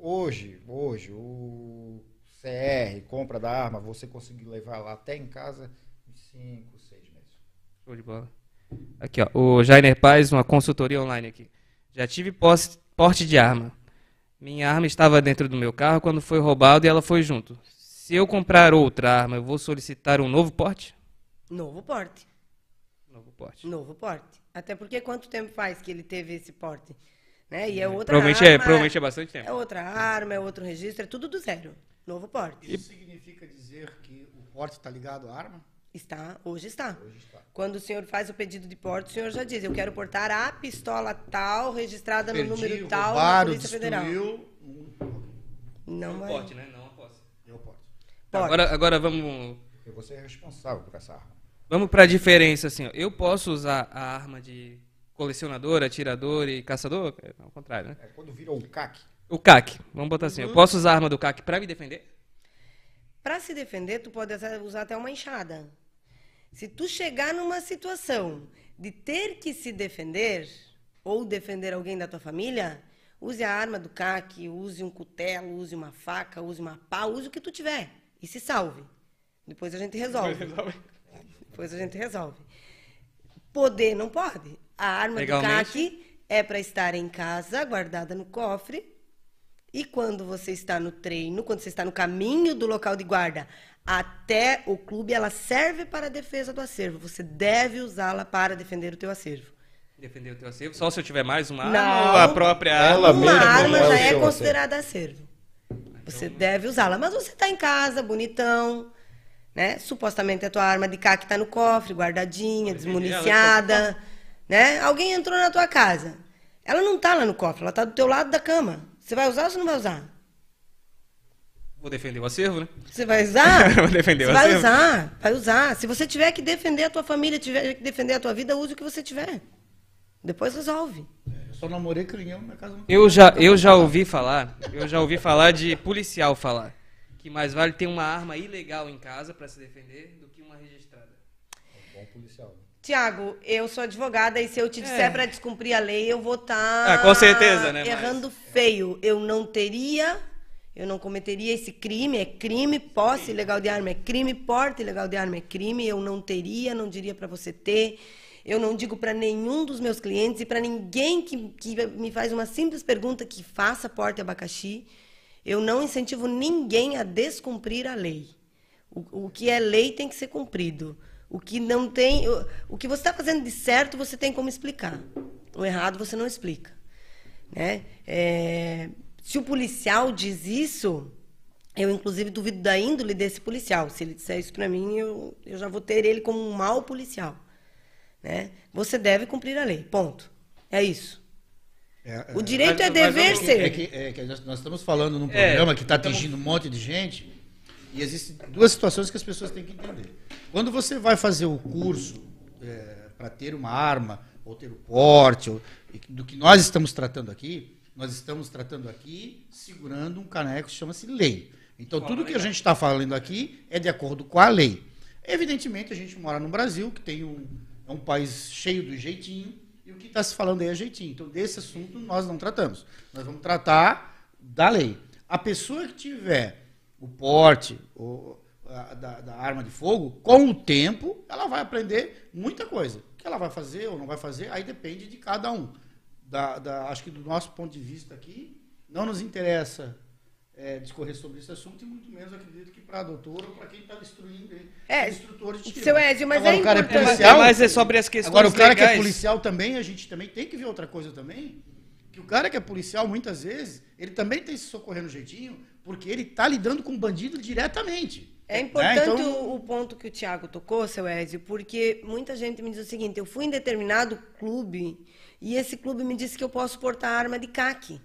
hoje, hoje o CR, compra da arma, você conseguir levar lá até em casa em 5, 6 meses. Show de bola. Aqui, ó. O Jainer Paz, uma consultoria online aqui. Já tive posse- porte de arma. Minha arma estava dentro do meu carro quando foi roubado e ela foi junto. Se eu comprar outra arma, eu vou solicitar um novo porte? Novo porte. Novo porte. Novo porte. Até porque quanto tempo faz que ele teve esse porte? Né? E é outra Provavelmente arma. é, provavelmente é bastante tempo. É outra arma, é outro registro, é tudo do zero. Novo porte. Isso significa dizer que o porte está ligado à arma? Está, hoje está. Quando o senhor faz o pedido de porte, o senhor já diz, eu quero portar a pistola tal, registrada no Perdi, número tal, na Polícia Federal. destruiu, um- Não vai. Porte, né? Não a posse. deu porte. Porte. Agora, agora vamos, Porque você é responsável por essa arma. vamos para a diferença assim. ó. Eu posso usar a arma de colecionador, atirador e caçador? É ao contrário, né? É, quando vira o CAC, O CAC, vamos botar assim. Uhum. Eu posso usar a arma do CAC para me defender? Para se defender, tu pode usar até uma enxada. Se tu chegar numa situação de ter que se defender ou defender alguém da tua família, use a arma do CAC, use um cutelo, use uma faca, use uma pá, use o que tu tiver e se salve. Depois a gente resolve. Depois a gente resolve. Poder não pode. A arma Legalmente. do CAC é para estar em casa, guardada no cofre. E quando você está no treino, quando você está no caminho do local de guarda até o clube, ela serve para a defesa do acervo. Você deve usá-la para defender o teu acervo. Defender o teu acervo? Só se eu tiver mais uma Não. arma a própria Ela arma? Uma mesma arma é já é considerada acervo. Você deve usá-la. Mas você está em casa, bonitão, né? Supostamente a tua arma de cá que está no cofre, guardadinha, desmuniciada, né? Alguém entrou na tua casa. Ela não está lá no cofre, ela está do teu lado da cama. Você vai usar ou você não vai usar? Vou defender o acervo, né? Você vai usar? Vou defender Você o vai acervo. usar, vai usar. Se você tiver que defender a tua família, tiver que defender a tua vida, use o que você tiver. Depois resolve. Eu só namorei criança, minha casa não Eu já, eu já ouvi falar, eu já ouvi falar de policial falar que mais vale ter uma arma ilegal em casa para se defender do que uma registrada. é um bom policial. Tiago, eu sou advogada e se eu te disser É. pra descumprir a lei, eu vou estar Ah, com certeza, né, mas- errando feio. Eu não teria, eu não cometeria esse crime, é crime, posse ilegal de arma é crime, porte ilegal de arma é crime, eu não teria, não diria pra você ter. Eu não digo pra nenhum dos meus clientes e pra ninguém que, que me faz uma simples pergunta que faça porte abacaxi. Eu não incentivo ninguém a descumprir a lei. O, o que é lei tem que ser cumprido. O que não tem, o, o que você está fazendo de certo, você tem como explicar. O errado você não explica, né? É, se o policial diz isso, eu inclusive duvido da índole desse policial. Se ele disser isso para mim, eu, eu já vou ter ele como um mau policial, né? Você deve cumprir a lei. Ponto. É isso. É, O é, direito mas- é mas dever vamos- ser. É que, é que nós, nós estamos falando num É, programa que está estamos- atingindo um monte de gente e existem duas situações que as pessoas têm que entender. Quando você vai fazer o curso para ter uma arma ou ter o porte, ou- do que nós estamos tratando aqui, nós estamos tratando aqui segurando um caneco que chama-se lei. Então, tudo que a gente está falando aqui é de acordo com a lei. Evidentemente, a gente mora no Brasil, que tem um, é um país cheio do jeitinho, e o que está se falando aí é jeitinho. Então, desse assunto nós não tratamos. Nós vamos tratar da lei. A pessoa que tiver o porte ou, a- da, da arma de fogo, com o tempo, ela vai aprender muita coisa. O que ela vai fazer ou não vai fazer, aí depende de cada um. Da, da- acho que do nosso ponto de vista aqui, não nos interessa é, discorrer sobre esse assunto e muito menos acredito que para a doutora ou para quem está instruindo, É, instrutor de tiro. seu Ezio, mas Agora, é o cara é importante- policial, Mas é sobre as questões Agora, o cara que é legais. policial também, a gente também tem que ver outra coisa também. Que o cara que é policial, muitas vezes, ele também tem que se socorrer no jeitinho, porque ele está lidando com o bandido diretamente. É importante Né? Então, o, o ponto que o Tiago tocou, seu Ezio, porque muita gente me diz o seguinte: eu fui em determinado clube e esse clube me disse que eu posso portar arma de caque.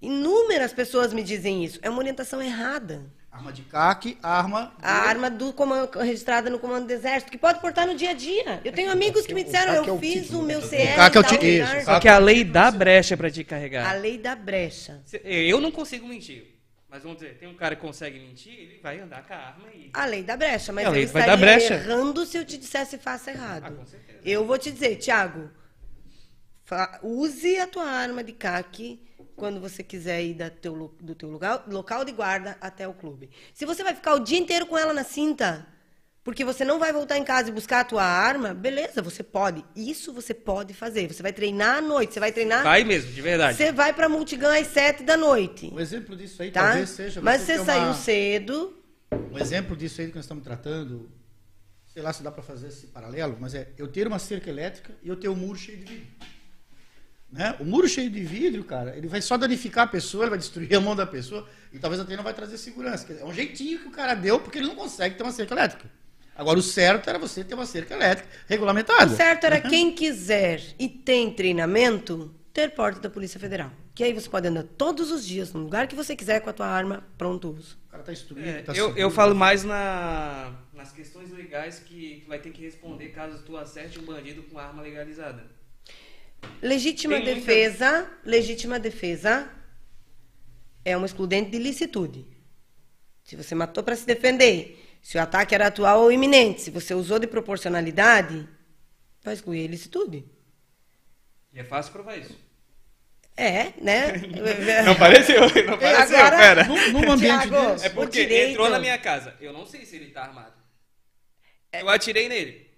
Inúmeras pessoas me dizem isso. É uma orientação errada. Arma de caque, arma. A arma do comando, registrada no comando do exército, que pode portar no dia a dia. Eu tenho amigos que me disseram, é eu o fiz título, o meu né? CR. O CAC é o isso, Só que a lei dá brecha pra te carregar. A lei da brecha. Eu não consigo mentir. Mas vamos dizer, tem um cara que consegue mentir, ele vai andar com a arma e. A lei da brecha, mas É, a lei eu vai estaria brecha. errando se eu te dissesse faça errado. Ah, com certeza. eu vou te dizer, Tiago, use a tua arma de caque quando você quiser ir da teu, do teu lugar, local de guarda até o clube. Se você vai ficar o dia inteiro com ela na cinta, porque você não vai voltar em casa e buscar a tua arma, beleza, você pode. Isso você pode fazer. Você vai treinar à noite, você vai treinar... Vai mesmo, de verdade. Você vai pra Multigun às sete da noite, Um exemplo disso aí tá? talvez seja. Mas você uma- saiu cedo... Um exemplo disso aí que nós estamos tratando, sei lá se dá para fazer esse paralelo, mas é eu ter uma cerca elétrica e eu ter um muro cheio de vidro. Né? O muro cheio de vidro, cara, ele vai só danificar a pessoa, ele vai destruir a mão da pessoa e talvez até não vai trazer segurança. Quer dizer, É um jeitinho que o cara deu porque ele não consegue ter uma cerca elétrica. Agora, o certo era você ter uma cerca elétrica regulamentada. O certo era quem quiser e tem treinamento, ter porte da Polícia Federal. Que aí você pode andar todos os dias, no lugar que você quiser, com a tua arma pronto uso. O cara tá instruído, É, tá eu, seguro. eu falo mais na, nas questões legais que tu vai ter que responder caso tu acerte um bandido com arma legalizada. Legítima Tem muita- defesa, legítima defesa é uma excludente de licitude. Se você matou para se defender, se o ataque era atual ou iminente, se você usou de proporcionalidade, vai excluir a ilicitude. E é fácil provar isso. É, né? Não pareceu, não pareceu, Agora- pera. Num, num ambiente desse, É porque direito- entrou na minha casa. Eu não sei se ele tá armado. Eu atirei nele.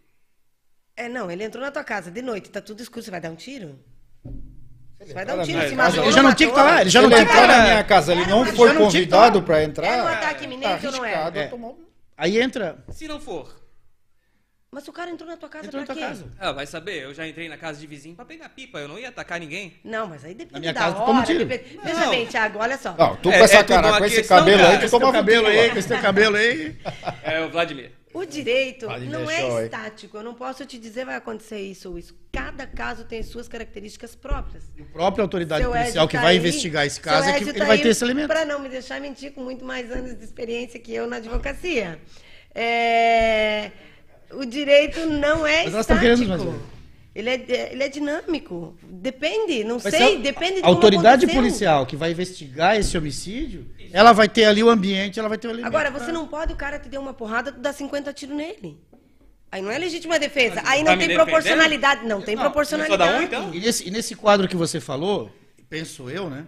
É, não, ele entrou na tua casa de noite, tá tudo escuro, você vai dar um tiro? Você vai dar entrar um tiro, casa, matou, ele já não tinha que estar lá, ele já não tinha que entrar estar na minha casa, ele não foi convidado para Era um entrar. ataque iminente ou não é? É. Aí entra. Se não for, Mas o cara entrou na tua casa Entrou pra na tua quê? casa. ah, vai saber, eu já entrei na casa de vizinho pra pegar pipa, eu não ia atacar ninguém. Não, mas aí depende Na minha da casa tu hora. toma um tiro. depende- Veja Não. bem, Thiago, olha só. Não, tu É- com essa é tudo cara, uma com esse questão, cabelo aí, Com tu esse tomava um cabelo aí, com esse teu cabelo aí. É o Vladimir. O direito Pode não é hein? estático. Eu não posso te dizer vai acontecer isso ou isso. Cada caso tem suas características próprias. E a própria autoridade Seu policial que tá vai aí- investigar esse caso é que tá vai ter esse elemento. Pra não me deixar mentir com muito mais anos de experiência que eu na advocacia. É, O direito não é Mas nós estamos querendo estático. Ele é, ele é dinâmico. Depende, não Vai sei, ser depende de a autoridade aconteceu. policial que vai investigar esse homicídio, ela vai ter ali o ambiente, ela vai ter o elemento. Agora, você pra- não pode, o cara te deu uma porrada, tu dá 50 tiros nele. Aí não é legítima defesa. Mas Aí tá não me tem proporcionalidade. Não tem Não, proporcionalidade. a um, então? E nesse, e nesse quadro que você falou, penso eu, né?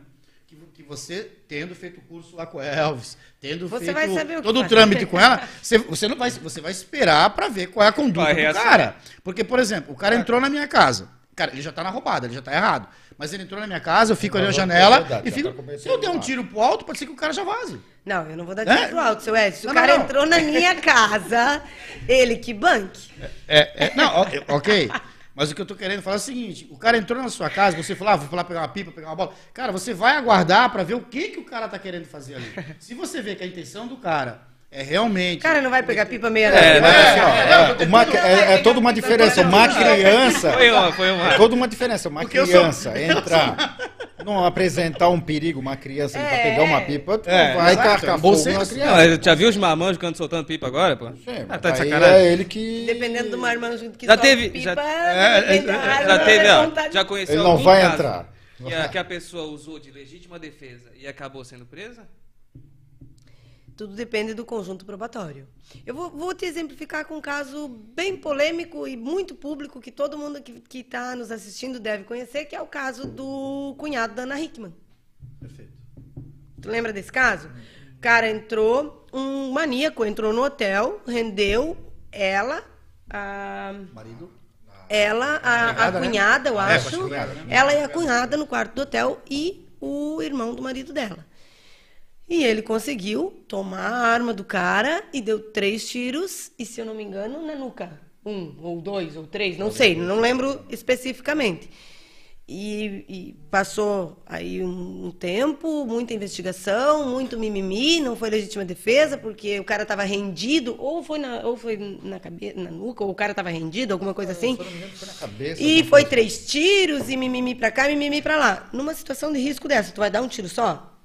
Que, que você, tendo feito o curso lá com a Elvis, tendo Você feito vai saber o que todo o trâmite com ela, você, você não vai, você vai esperar pra ver qual é a conduta é do cara. Porque, por exemplo, o cara entrou na minha casa. Cara, ele já tá na roubada, ele já tá errado. Mas ele entrou na minha casa, eu fico ali na janela verdade, e fico. tá Se eu der um tiro pro alto, pode ser que o cara já vaze. Não, eu não vou dar É? tiro pro alto, seu Edson. Se o Não, cara não, não. entrou na minha casa, ele que banque. É, é, não, ok, ok. Mas o que eu tô querendo falar é o seguinte: o cara entrou na sua casa, você falou, ah, vou lá pegar uma pipa, pegar uma bola. Cara, você vai aguardar pra ver o que, que o cara tá querendo fazer ali. Se você vê que a intenção do cara é realmente. O cara não vai pegar pipa meia É, né? Assim, ó, é, uma- é- é toda uma diferença. Uma criança. Foi uma, foi uma. É toda uma diferença. Uma Porque eu sou- criança entrar, não apresentar um perigo, uma criança ele vai É. pegar uma pipa, tu É, não vai você- fogo na Não, criança. mas já viu os marmanjos quando soltando pipa agora, pô? Sim, Ah, tá de sacanagem. é ele que. Dependendo do marmanjo que Já teve- pipa, já- da arma, Já teve, ó, já conheceu Ele não vai entrar. Que a, que a pessoa usou de legítima defesa e acabou sendo presa? Tudo depende do conjunto probatório. Eu vou, vou te exemplificar com um caso bem polêmico e muito público que todo mundo que está nos assistindo deve conhecer, que é o caso do cunhado da Ana Hickman. Perfeito. Tu lembra desse caso? O cara entrou, um maníaco entrou no hotel, rendeu ela, a, Marido. ela, a, a Cunhada, né? cunhada, eu É, acho. cunhada, né? Ela e a cunhada no quarto do hotel e o irmão do marido dela. E ele conseguiu tomar a arma do cara e deu três tiros, e se eu não me engano, na nuca. Um, ou dois, ou três, não sei, não lembro especificamente. E, e passou aí um, um tempo, muita investigação, muito mimimi, não foi legítima defesa, porque o cara estava rendido, ou foi na, ou foi na, cabe, na nuca, ou o cara estava rendido, alguma coisa assim. Eu me engano, foi na cabeça. E foi coisa. três tiros, e mimimi pra cá, mimimi pra lá. Numa situação de risco dessa, tu vai dar um tiro só?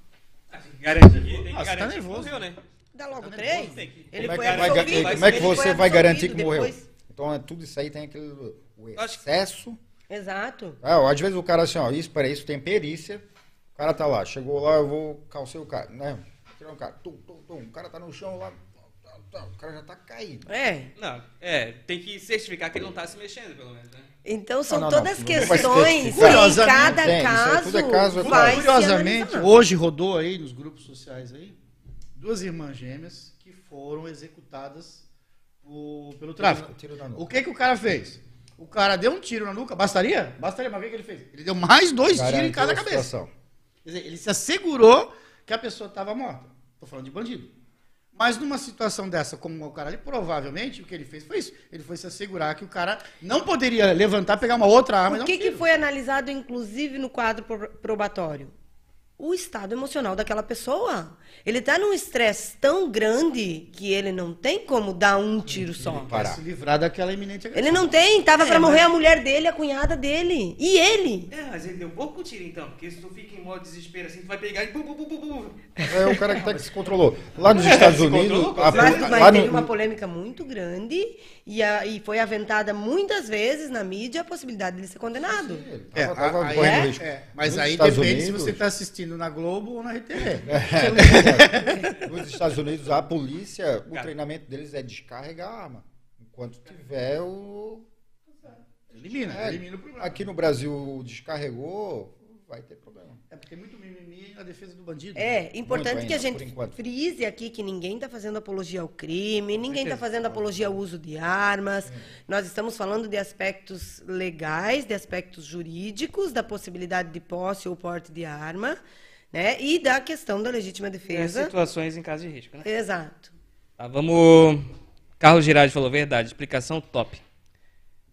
Garante que tem que Nossa, tá garantir que nervoso. morreu, né? Dá logo três? Tem que- Ele Como é foi que, vai, absolvido. como é que ele foi você vai garantir que absolvido morreu? depois. Então, é, tudo isso aí tem aquele o Acho que- excesso. Exato. Ah, às vezes o cara assim, ó, isso para isso tem perícia. O cara tá lá, chegou lá, eu vou calcer o cara, né? Tirar um cara, tum, tum, tum, o cara tá no chão lá, tá, tá, o cara já tá caído. É. Não, é, tem que certificar que ele não tá se mexendo, pelo menos, né? Então são Não, não, não. todas Não questões que em cada Tem, aí caso, é caso vai se Curiosamente, hoje rodou aí nos grupos sociais aí duas irmãs gêmeas que foram executadas por- pelo tráfico. Tiro na nuca. O que que o cara fez? O cara deu um tiro na nuca, bastaria? Bastaria, mas o que, que ele fez? Ele deu mais dois tiros em Garantiu cada cabeça. dizer, ele se assegurou que a pessoa estava morta. Tô falando de bandido. Mas numa situação dessa, como o cara ali, provavelmente o que ele fez foi isso. Ele foi se assegurar que o cara não poderia levantar, pegar uma outra arma e O um que, que tiro. foi analisado, inclusive, no quadro pro- probatório? O estado emocional daquela pessoa. Ele está num estresse tão grande que ele não tem como dar um tiro só. Pra parar. se livrar daquela iminente agressão. Ele não tem, tava É, pra morrer mas- a mulher dele, a cunhada dele. E ele. É, mas ele deu pouco tiro então, porque se tu fica em modo desespero assim, tu vai pegar e bum, bum, bum, bum, bum. É o cara que, tá que se controlou. Lá nos Estados Se Unidos, a- Mas, mas teve no- uma polêmica muito grande e, a- e foi aventada muitas vezes na mídia a possibilidade de ele ser condenado. Ele É, tava- tava aí, correndo é, é, mas Nos aí Estados depende se Unidos- você está assistindo na Globo ou na RTV. Nos Estados Unidos, a polícia, o Cara. treinamento deles é descarregar a arma. Enquanto tiver o. Elimina, É, elimina o problema. aqui no Brasil descarregou, vai ter problema. É porque tem muito mimimi na defesa do bandido. É, importante Muito que a ainda, gente frise aqui que ninguém está fazendo apologia ao crime, ninguém está fazendo apologia ao uso de armas. Nós estamos falando de aspectos legais, de aspectos jurídicos, da possibilidade de posse ou porte de arma, né? E da questão da legítima É, defesa. situações em caso de risco, né? Exato. Tá, vamos. Carlos Girardi falou verdade, explicação top.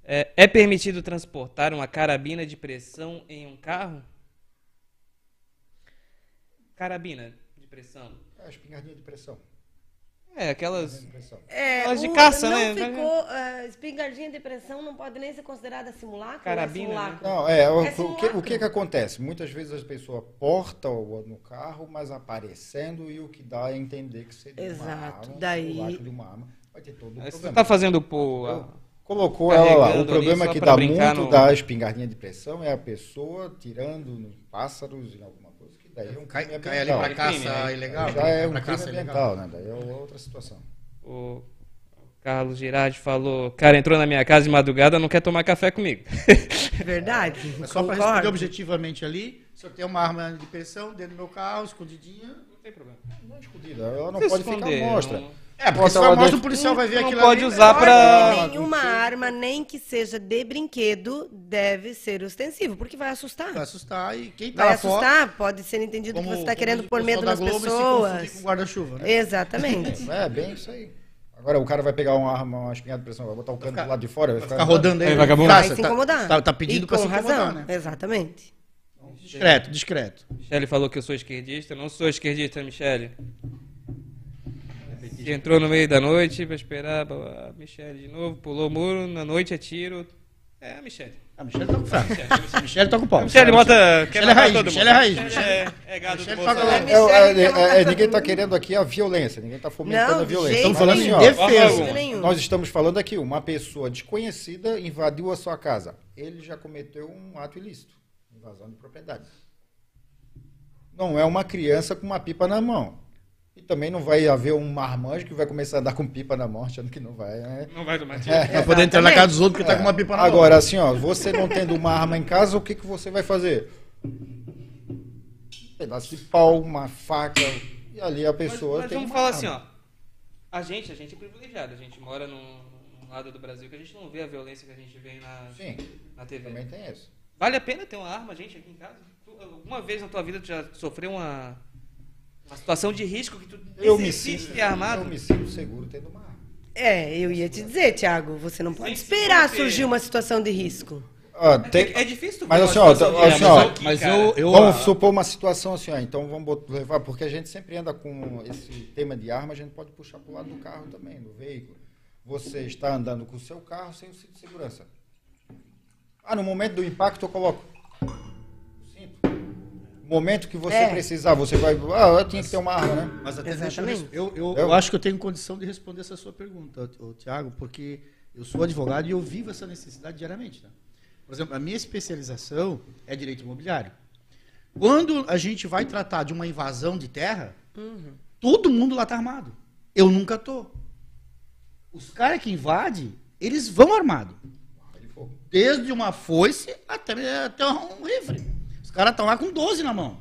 É, é permitido transportar uma carabina de pressão em um carro? Carabina de pressão. É a espingardinha de pressão. É, aquelas. Espingardinha de pressão. É, Elas de caça, não né? ficou, ah, espingardinha de pressão não pode nem ser considerada simulacro. Carabina, ou é simulacro? Não, é, o, É o que, simulacro. o que que acontece? Muitas vezes as pessoas portam o- no carro, mas aparecendo e o que dá é entender que seria uma Exato, arma, daí- simulacro de uma arma, vai ter todo o Você problema. tá fazendo pô, a- Colocou ela lá. O problema é que dá muito no- da espingardinha de pressão é a pessoa tirando nos pássaros em alguma daí é um Cai, crime cai ali crime, caça né? ilegal. Já é um pra crime caça ilegal. ambiental, né? Daí é outra situação. o Carlos Girardi falou: Cara, entrou na minha casa de madrugada, não quer tomar café comigo. Verdade. Mas só para responder objetivamente ali, se eu tenho uma arma de pressão dentro do meu carro, escondidinha. Não tem problema. Não é escondida, ela não pode esconder, ficar mostra. não- É, porque se for o policial vai ver Não aquilo pode ali, usar vai- pra- Nenhuma arma, nem que seja de brinquedo, deve ser ostensivo, porque vai assustar. Vai assustar e quem tá Vai lá fora... assustar, pode ser entendido como- que você está querendo pôr medo nas Globo, pessoas. com guarda-chuva, né? Exatamente. É, bem isso aí. Agora o cara vai pegar uma arma, uma espingarda de pressão, vai botar o cano ficar- do lado de fora, vai Vai ficar, ficar rodando aí. Graça, Vai se tá- incomodar. Tá, tá pedindo e pra com se incomodar, razão. né? Exatamente. Discreto, discreto. Michele falou que eu sou esquerdista. Não sou esquerdista, Michele. Entrou no meio da noite pra esperar blá, Michele de novo, pulou o muro, na noite é tiro. É a Michele. A Michelle tá com fraco. A Michelle tá com pau. Michele bota. Quer Michele é raiz, todo Michele mundo. é raiz, Michele- é, é gado do Bolsonaro. toca- É, é, é, é, todo ninguém está querendo aqui a violência, ninguém está fomentando Não, a violência. Estamos falando assim, ó, defesa. Nós estamos falando aqui, uma pessoa desconhecida invadiu a sua casa. Ele já cometeu um ato ilícito, invasão de propriedade. Não é uma criança com uma pipa na mão. E também não vai haver um marmanjo que vai começar a andar com pipa na mão, achando que não vai. né? Não vai tomar tiro. Pra poder entrar na casa dos outros porque tá com uma pipa na mão. Agora, assim, ó, você não tendo uma arma em casa, o que, que você vai fazer? Um pedaço de pau, uma faca, e ali a Mas, pessoa mas tem vamos uma falar arma. assim, ó. A gente, a gente é privilegiado. A gente mora num, num lado do Brasil que a gente não vê a violência que a gente vê na, Sim, na TV. também tem isso. Vale a pena ter uma arma, gente, aqui em casa? Tu, alguma vez na tua vida tu já sofreu uma, uma situação de risco que tu Eu me, sinto, ter armado? eu me sinto seguro tendo uma arma. É, eu ia te dizer, Thiago, você não pode Sim, esperar porque- surgir uma situação de risco. Ah, tem- É, é difícil tu Mas assim, ó, tá- assim, ó, aqui, Mas eu, eu Vamos ah, supor uma situação assim, ó, então vamos levar, porque a gente sempre anda com esse tema de arma, a gente pode puxar para o lado do carro também, do veículo. Você está andando com o seu carro sem o cinto de segurança. Ah, no momento do impacto eu coloco momento que você É. precisar, você vai. Ah, eu tinha que ter uma arma, né? Mas até deixa eu, Exatamente. eu, eu, Eu- eu acho que eu tenho condição de responder essa sua pergunta, Tiago, porque eu sou advogado e eu vivo essa necessidade diariamente. Né? Por exemplo, a minha especialização é direito imobiliário. Quando a gente vai tratar de uma invasão de terra, todo mundo lá está armado. Eu nunca tô. Os caras que invadem, eles vão armados. Desde uma foice até, até um rifle. Caras estão lá com 12 na mão.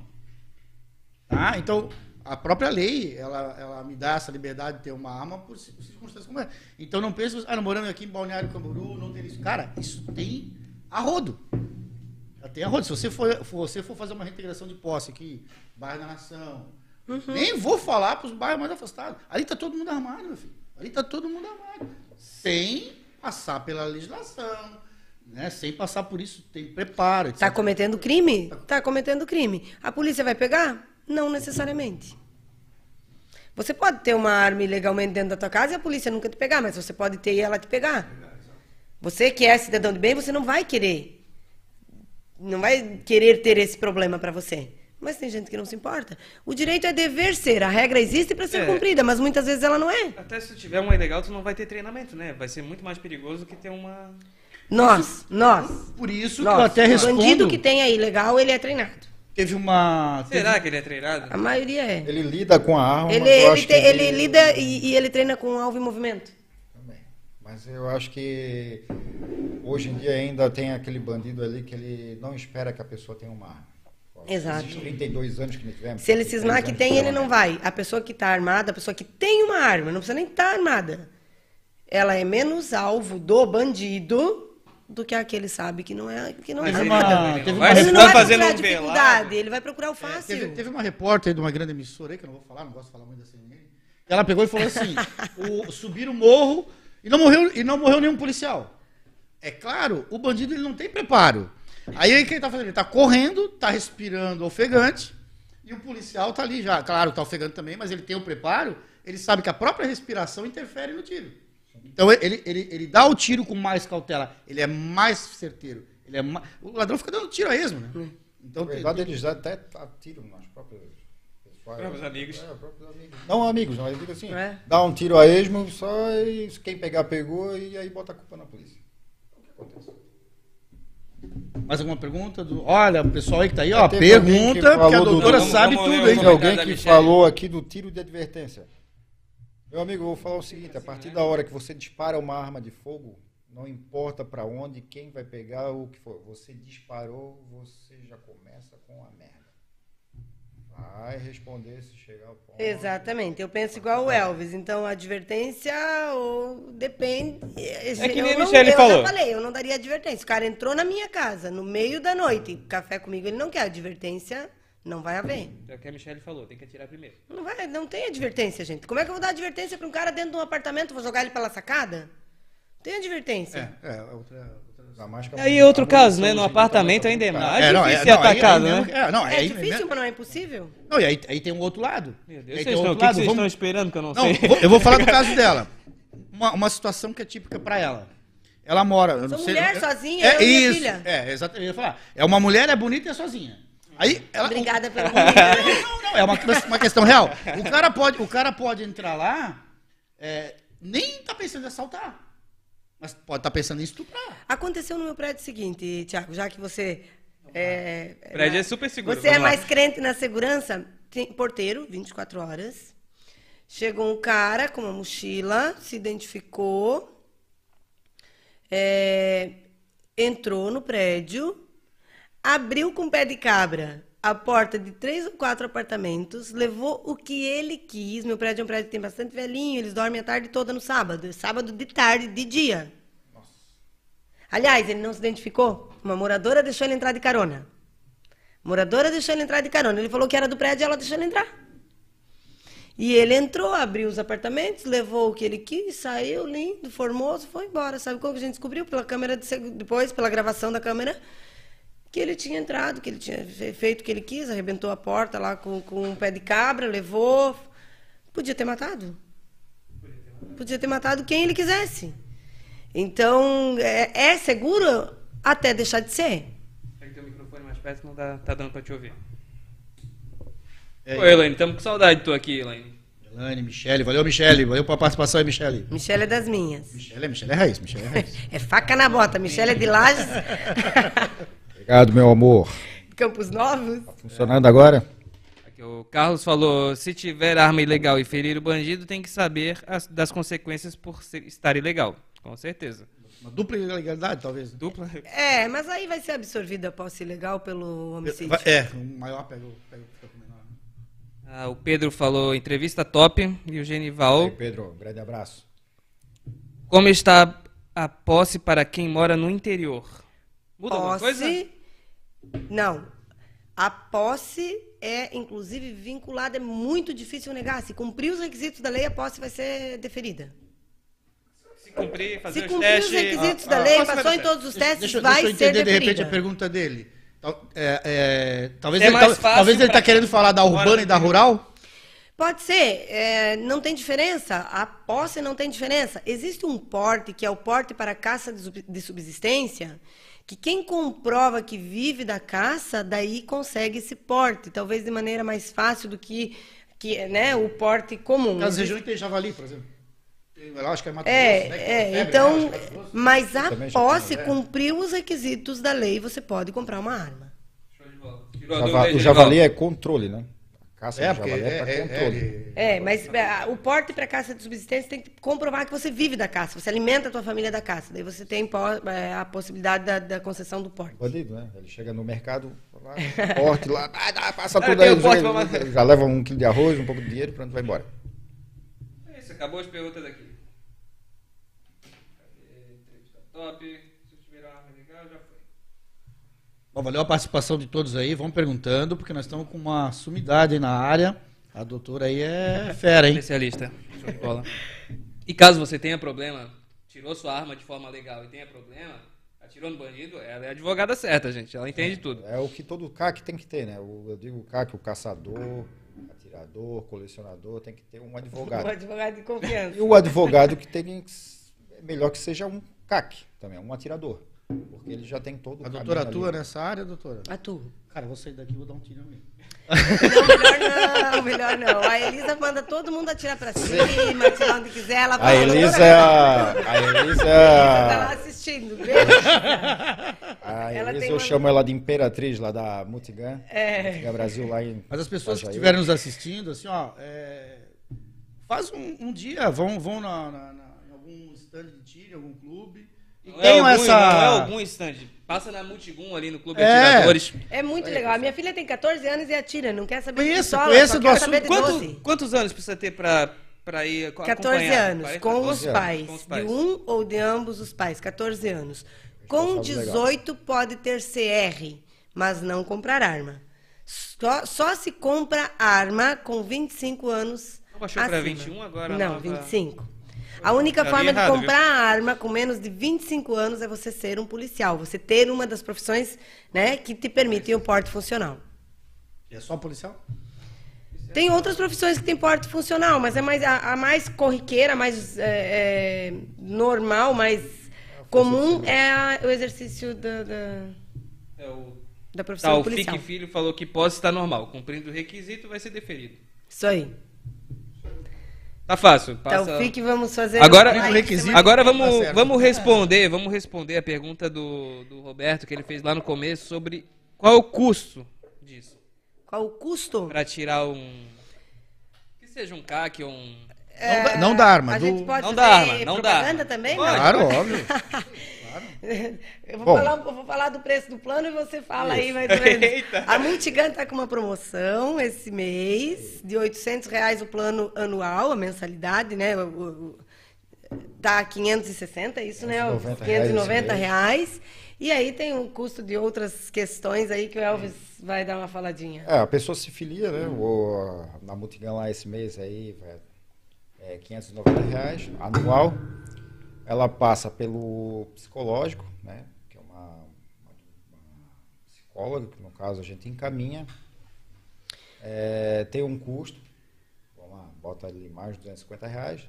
Tá? Então, a própria lei, ela, ela me dá essa liberdade de ter uma arma por ci- circunstâncias como essa. Então, não pense, ah, não, morando aqui em Balneário Camboriú, não tem isso. Cara, isso tem a rodo. Já tem a rodo. Se você for, você for fazer uma reintegração de posse aqui, bairro da Nação, nem vou falar para os bairros mais afastados. Ali está todo mundo armado, meu filho. Ali está todo mundo armado. Sem passar pela legislação, né? sem passar por isso, tem preparo, etc. Tá cometendo crime? Tá cometendo crime. A polícia vai pegar? Não necessariamente. Você pode ter uma arma ilegalmente dentro da tua casa e a polícia nunca te pegar, mas você pode ter e ela te pegar. Você que é cidadão de bem, você não vai querer. Não vai querer ter esse problema para você. Mas tem gente que não se importa. O direito é dever ser. A regra existe para ser É. cumprida, mas muitas vezes ela não é. Até se tu tiver uma ilegal, tu não vai ter treinamento, né? Vai ser muito mais perigoso do que ter uma. Nós, nós. Por isso que nós. eu até o respondo. bandido que tem a ilegal, ele é treinado. Teve uma. teve- Será que ele é treinado? A maioria é. Ele lida com a arma. Ele, ele, acho tem- que ele lida e, e ele treina com alvo em movimento. Também. Mas eu acho que hoje em dia ainda tem aquele bandido ali que ele não espera que a pessoa tenha uma arma. Exato. Esses 32 anos que nós tivemos. Se ele 33 cismar que tem, ele não trabalho. vai. A pessoa que está armada, a pessoa que tem uma arma, não precisa nem estar armada. Ela é menos alvo do bandido do que aquele sabe que não é que não Mas é ele uma- também teve não uma- vai Ele não vai fazendo procurar um dificuldade, velado. ele vai procurar o É, fácil. teve, teve uma repórter de uma grande emissora aí, que eu não vou falar, não gosto de falar muito da CNN. Ela pegou e falou assim: o, subiram o morro e não, morreu, e não morreu nenhum policial. É claro, o bandido ele não tem preparo. Aí o que ele tá fazendo? Ele tá correndo, tá respirando ofegante, e o policial tá ali já. Claro, tá ofegante também, mas ele tem o preparo, ele sabe que a própria respiração interfere no tiro. Então ele, ele, ele dá o tiro com mais cautela, ele é mais certeiro. Ele é ma- O ladrão fica dando tiro a esmo, né? Então, Na verdade, eles já até atiram nas próprias. Próprios amigos. É, próprios amigos. Não amigos, não. Eu digo assim, É. dá um tiro a esmo só e quem pegar, pegou e aí bota a culpa na polícia. É o que acontece. Mais alguma pergunta? Do... Olha, o pessoal aí que tá aí, ó, que pergunta, porque a do- doutora Vamos- sabe vamos tudo, hein? Tem alguém que falou aqui do tiro de advertência. Meu amigo, eu vou falar o seguinte: a partir da hora que você dispara uma arma de fogo, não importa para onde, quem vai pegar, o que for. Você disparou, você já começa com a merda. Vai responder se chegar ao ponto. Exatamente, eu penso igual o Elvis. Então, advertência ou depende. É que eu nem a não- Michele eu falou. já falei, eu não daria advertência. O cara entrou na minha casa no meio da noite, café comigo, ele não quer advertência, não vai haver. É o que a Michelle falou, tem que atirar primeiro. Não, vai, não tem advertência, gente. Como é que eu vou dar advertência para um cara dentro de um apartamento? Vou jogar ele pela sacada? Tem advertência. É, é, outra, outra... Ainda mais que a Aí é outro caso, né? No dia apartamento tá ainda é mais cara. não, difícil é- não, atacado, aí né? mesmo- É, não, É aí, difícil, né? mas não é impossível. Não, e aí, aí tem um outro lado. Meu Deus, vocês estão, lado. vocês Vamos- estão esperando que eu não, Não, sei? vou- eu vou falar do caso dela. Uma, uma situação que é típica pra ela. Ela mora. eu não Sou sei- mulher eu- sozinha, é, eu e minha isso, filha. É, exatamente. Eu ia falar. É uma mulher, é bonita e é sozinha. Aí ela. Obrigada pelo Não, não, não, é uma, uma questão real. O cara pode, o cara pode entrar lá, é, nem tá pensando em assaltar. Mas pode estar pensando em estuprar. Aconteceu no meu prédio o seguinte, Tiago, já que você. É, O prédio é super seguro, Você é lá. mais crente na segurança? Tem porteiro, 24 horas. Chegou um cara com uma mochila, se identificou, é, entrou no prédio, abriu com pé de cabra a porta de três ou quatro apartamentos, levou o que ele quis. Meu prédio é um prédio que tem bastante velhinho, eles dormem a tarde toda no sábado. Sábado de tarde, de dia. Aliás, ele não se identificou. Uma moradora deixou ele entrar de carona. Moradora deixou ele entrar de carona. Ele falou que era do prédio e ela deixou ele entrar. E ele entrou, abriu os apartamentos, levou o que ele quis, saiu lindo, formoso, foi embora. Sabe como que a gente descobriu? Pela câmera de depois, pela gravação da câmera, que ele tinha entrado, que ele tinha fe- feito o que ele quis, arrebentou a porta lá com, com um pé de cabra, levou. Podia ter matado. Podia ter matado quem ele quisesse. Então, é, é seguro até deixar de ser. Pega teu microfone mais perto não dá, tá dando pra te ouvir. É, Oi, Elaine, estamos com saudade de tu aqui, Elaine. Elaine, Michele, valeu, Michele. Valeu pela participação aí, Michele. Michelle é das minhas. Michele, Michele é raiz, Michele é raiz. É faca na bota. Michelle é de Lages. Obrigado, meu amor. Campos Novos. Funcionando agora? Aqui, o Carlos falou: se tiver arma ilegal e ferir o bandido, tem que saber as- das consequências por ser- estar ilegal. Com certeza. Uma dupla ilegalidade, talvez. Dupla. É, mas aí vai ser absorvida a posse ilegal pelo homicídio. Vai- É, o maior pega, o- pega, menor. Ah, o Pedro falou: entrevista top. E o Aí, Genival: Pedro, um grande abraço. como está a posse para quem mora no interior? Muda alguma coisa? Não. A posse é, inclusive, vinculada. É muito difícil negar. Se cumprir os requisitos da lei, a posse vai ser deferida. Se cumprir, fazer Se os cumprir testes. os requisitos ah, da ah, lei, vai passou em todos os testes, deixa, vai deixa eu ser entender de deferida. repente a pergunta dele. É, é, talvez É ele, mais tal- fácil talvez ele pra tá querendo falar da urbana e da rural? Pode ser, é, não tem diferença. A posse não tem diferença. Existe um porte, que é o porte para caça de de subsistência, que quem comprova que vive da caça, daí consegue esse porte, talvez de maneira mais fácil do que, que né, o porte comum. Nas regiões tem javali, por exemplo. Eu acho que é Mato Grosso, É, né, que é, então, né, é Mato Grosso. mas a posse né? cumpriu os requisitos da lei, você pode comprar uma arma. O javali é controle, né? Caça É, do é, para é, é, controle. ele- É, mas é, o porte para caça de subsistência tem que comprovar que você vive da caça, você alimenta a tua família da caça. Daí você tem é, a possibilidade da, da concessão do porte. Bandido, né? Ele chega no mercado, lá, porte lá, ah, passa Ah, tudo aí. porte, já, vamos- já leva um quilo de arroz, um pouco de dinheiro, pronto, vai embora. É isso, acabou as perguntas aqui. Top. Se eu tiver uma arma legal, já foi. Bom, valeu a participação de todos aí. Vão perguntando, porque nós estamos com uma sumidade aí na área. A doutora aí é fera, hein? Especialista. Show de bola. E caso você tenha problema, tirou sua arma de forma legal e tenha problema, atirou no bandido, ela é a advogada certa, gente. Ela entende tudo. É o que todo CAC tem que ter, né? O, eu digo CAC, o caçador, atirador, colecionador, tem que ter um Um advogado. advogado de confiança. E o advogado que tem que é melhor que seja um CAC também, um atirador. Porque ele já tem todo o A doutora ali. atua nessa área, doutora? Atua. Cara, eu vou sair daqui e vou dar um tiro mim. Não, melhor não, melhor não. A Elisa manda todo mundo atirar pra cima, atirar onde quiser. Ela A fala, Elisa "Doutora, é a. A Elisa é tá lá a. assistindo. beleza? A Ela Elisa eu uma- chamo ela de Imperatriz lá da Multigan. É. Multigan Brasil lá em. Mas as pessoas que estiverem nos assistindo, assim, ó, é, Faz um, um dia, vão, vão na, na- na- em algum stand de tiro, em algum clube. E Não é, algum, essa. não é algum stand. Passa na Multigum ali no Clube É. Atiradores. É muito legal. A minha filha tem 14 anos e atira, não quer saber Conheço, de pistola, só do quer assunto. saber de Quanto- 12. quantos anos precisa ter pra, pra ir co- 14 acompanhar? anos, 40? com os 14 anos, pais. com os De pais. um ou de ambos os pais, 14 anos. Com Responsável legal. 18 pode ter CR, mas não comprar arma. Só, só se compra arma com 25 anos. Não baixou pra acima. 21 agora? Não, nova- 25. A única forma errado, de viu? comprar arma com menos de 25 anos é você ser um policial, você ter uma das profissões né, que te permitem o porte funcional. É só policial? Tem outras profissões que têm porte funcional, mas é mais a, a mais corriqueira, a mais é, é, normal, mais comum é a- o exercício da, da, É o... da profissão Tá, o policial. Fique Filho falou que posse está normal. Cumprindo o requisito, vai ser deferido. Isso aí. Tá fácil. Passa... Então, fique, vamos fazer. Agora, requisito. agora Tá vamos, vamos responder, vamos responder a pergunta do, do Roberto que ele fez lá no começo sobre qual é o custo disso Qual o custo? para tirar um que seja um CAC ou um Não, dá, não dá arma. A do- gente pode Não fazer dá arma, não dá arma. também? Pode. Não? Claro. Eu vou, Bom. falar, eu vou falar do preço do plano e você fala aí, mais ou menos. Eita. A Multigun está com uma promoção esse mês de 800 reais o plano anual, a mensalidade, né? O, o, tá 560, é isso, né? Os 590 reais 590 esse mês. reais. E aí tem um custo de outras questões aí que o Elvis vai dar uma faladinha. É, a pessoa se filia, né? O, na Multigan lá esse mês aí, vai- é 590 reais anual. Ela passa pelo psicológico, né? Que é uma, uma- uma psicóloga, que no caso a gente encaminha. É, tem um custo, vamos lá, bota ali mais de 250 reais.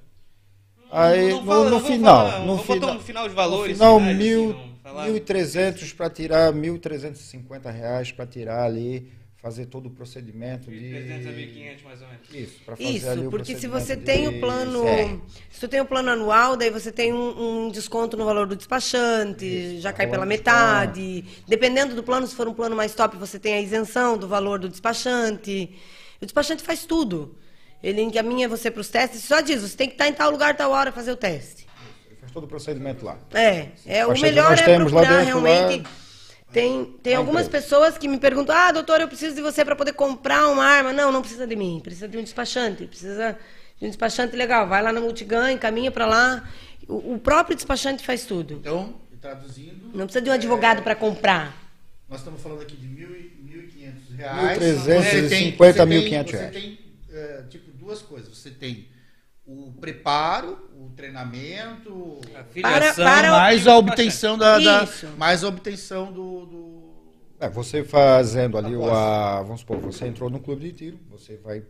Aí Não no, fala- no não vou final, falar, no final, um final de valores, no final mil, assim, não falar- 1.300 para tirar 1.350 reais para tirar ali, fazer todo o procedimento de 1.300 a 1.500 mais ou menos. isso, para fazer Isso, ali o porque se você de tem o plano. CR. Se tu tem o plano anual, daí você tem um, um desconto no valor do despachante, Isso, já tá cai pela rolando metade. Dependendo do plano, se for um plano mais top, você tem a isenção do valor do despachante. O despachante faz tudo. Ele encaminha você para os testes, só diz, você tem que estar em tal lugar, tal hora, fazer o teste. Ele faz todo o procedimento lá. É, é o melhor é procurar realmente. lá, Tem, tem algumas empresa. pessoas que me perguntam: ah, doutor, eu preciso de você para poder comprar uma arma. Não, não precisa de mim, precisa de um despachante, precisa de um despachante legal. Vai lá na Multigun, encaminha para lá. O, o próprio despachante faz tudo. Então, traduzindo. Não precisa de um advogado para comprar. Nós estamos falando aqui de mil e- 1.500 reais. 1.350, Você tem- 1.500 Você reais. tem, é, tipo, duas coisas. Você tem o preparo, treinamento, A Para- para- mais a obtenção da, da- mais a obtenção do, do- É, você fazendo ali o Após. a, vamos supor, você entrou no clube de tiro, você vai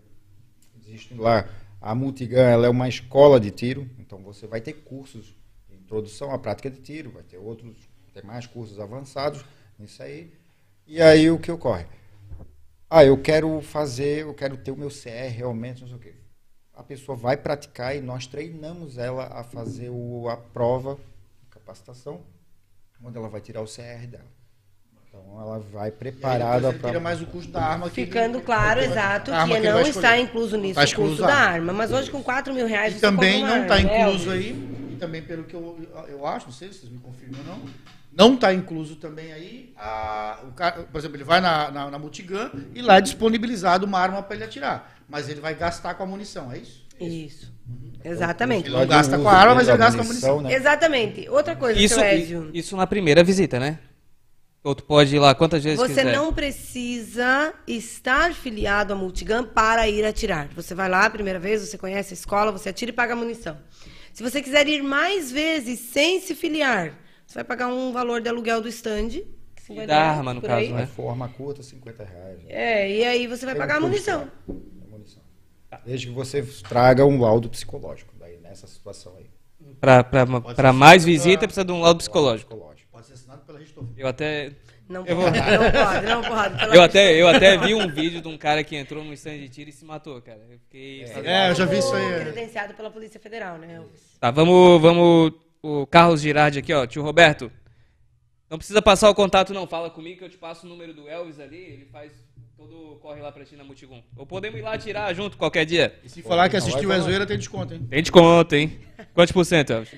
existe lá a Multigun, ela é uma escola de tiro, então você vai ter cursos de introdução à prática de tiro, vai ter outros, tem mais cursos avançados nisso aí. E aí o que ocorre? Ah, eu quero fazer, eu quero ter o meu CR realmente, não sei o quê. A pessoa vai praticar e nós treinamos ela a fazer o, a prova de capacitação, onde ela vai tirar o CR dela. Então ela vai preparada para tira mais o custo da arma. que Ficando claro, exato, que vai não está incluso nisso Tá o custo da arma. Mas hoje com 4 mil reais E você também não está né, incluso Elvis? aí, e também pelo que eu, eu acho, não sei se vocês me confirmam ou não, não está incluso também aí, a, o cara, por exemplo, ele vai na, na, na Multigun e lá é disponibilizado uma arma para ele atirar, mas ele vai gastar com a munição, é isso? Isso. Exatamente. Ele não gasta com a arma, mas ele gasta com a munição. Né? Exatamente. Outra coisa, Isso, seu Ézio. isso na primeira visita, né? Ou tu pode ir lá quantas vezes Você quiser. não precisa estar filiado à Multigun para ir atirar. Você vai lá a primeira vez, você conhece a escola, você atira e paga a munição. Se você quiser ir mais vezes sem se filiar, você vai pagar um valor de aluguel do stand. E 50 da reais, arma, no caso, aí. né? Forma curta, 50 reais. né? É, e aí você vai Tem um pagar a munição. lá, a munição. Desde que você traga um laudo psicológico daí, nessa situação aí. Ser mais visita, precisa de um laudo psicológico. Psicológico. Pode ser assinado pela Richthofen. Eu até, Não Eu pode, vou- não pode, não pode. Eu, até, eu até vi um vídeo de um cara que entrou num stand de tiro e se matou, cara. Eu fiquei... É, eu já vi isso aí. é. Credenciado pela Polícia Federal, né, Elvis? Tá, vamos, vamos. O Carlos Girardi aqui, ó. Tio Roberto. Não precisa passar o contato, não. Fala comigo que eu te passo o número do Elvis ali. Ele faz todo corre lá pra ti na Multigum. Ou podemos ir lá atirar junto qualquer dia. E se falar que assistiu a zoeira, tem desconto, hein? Tem desconto, hein? Quantos por cento, Elvis?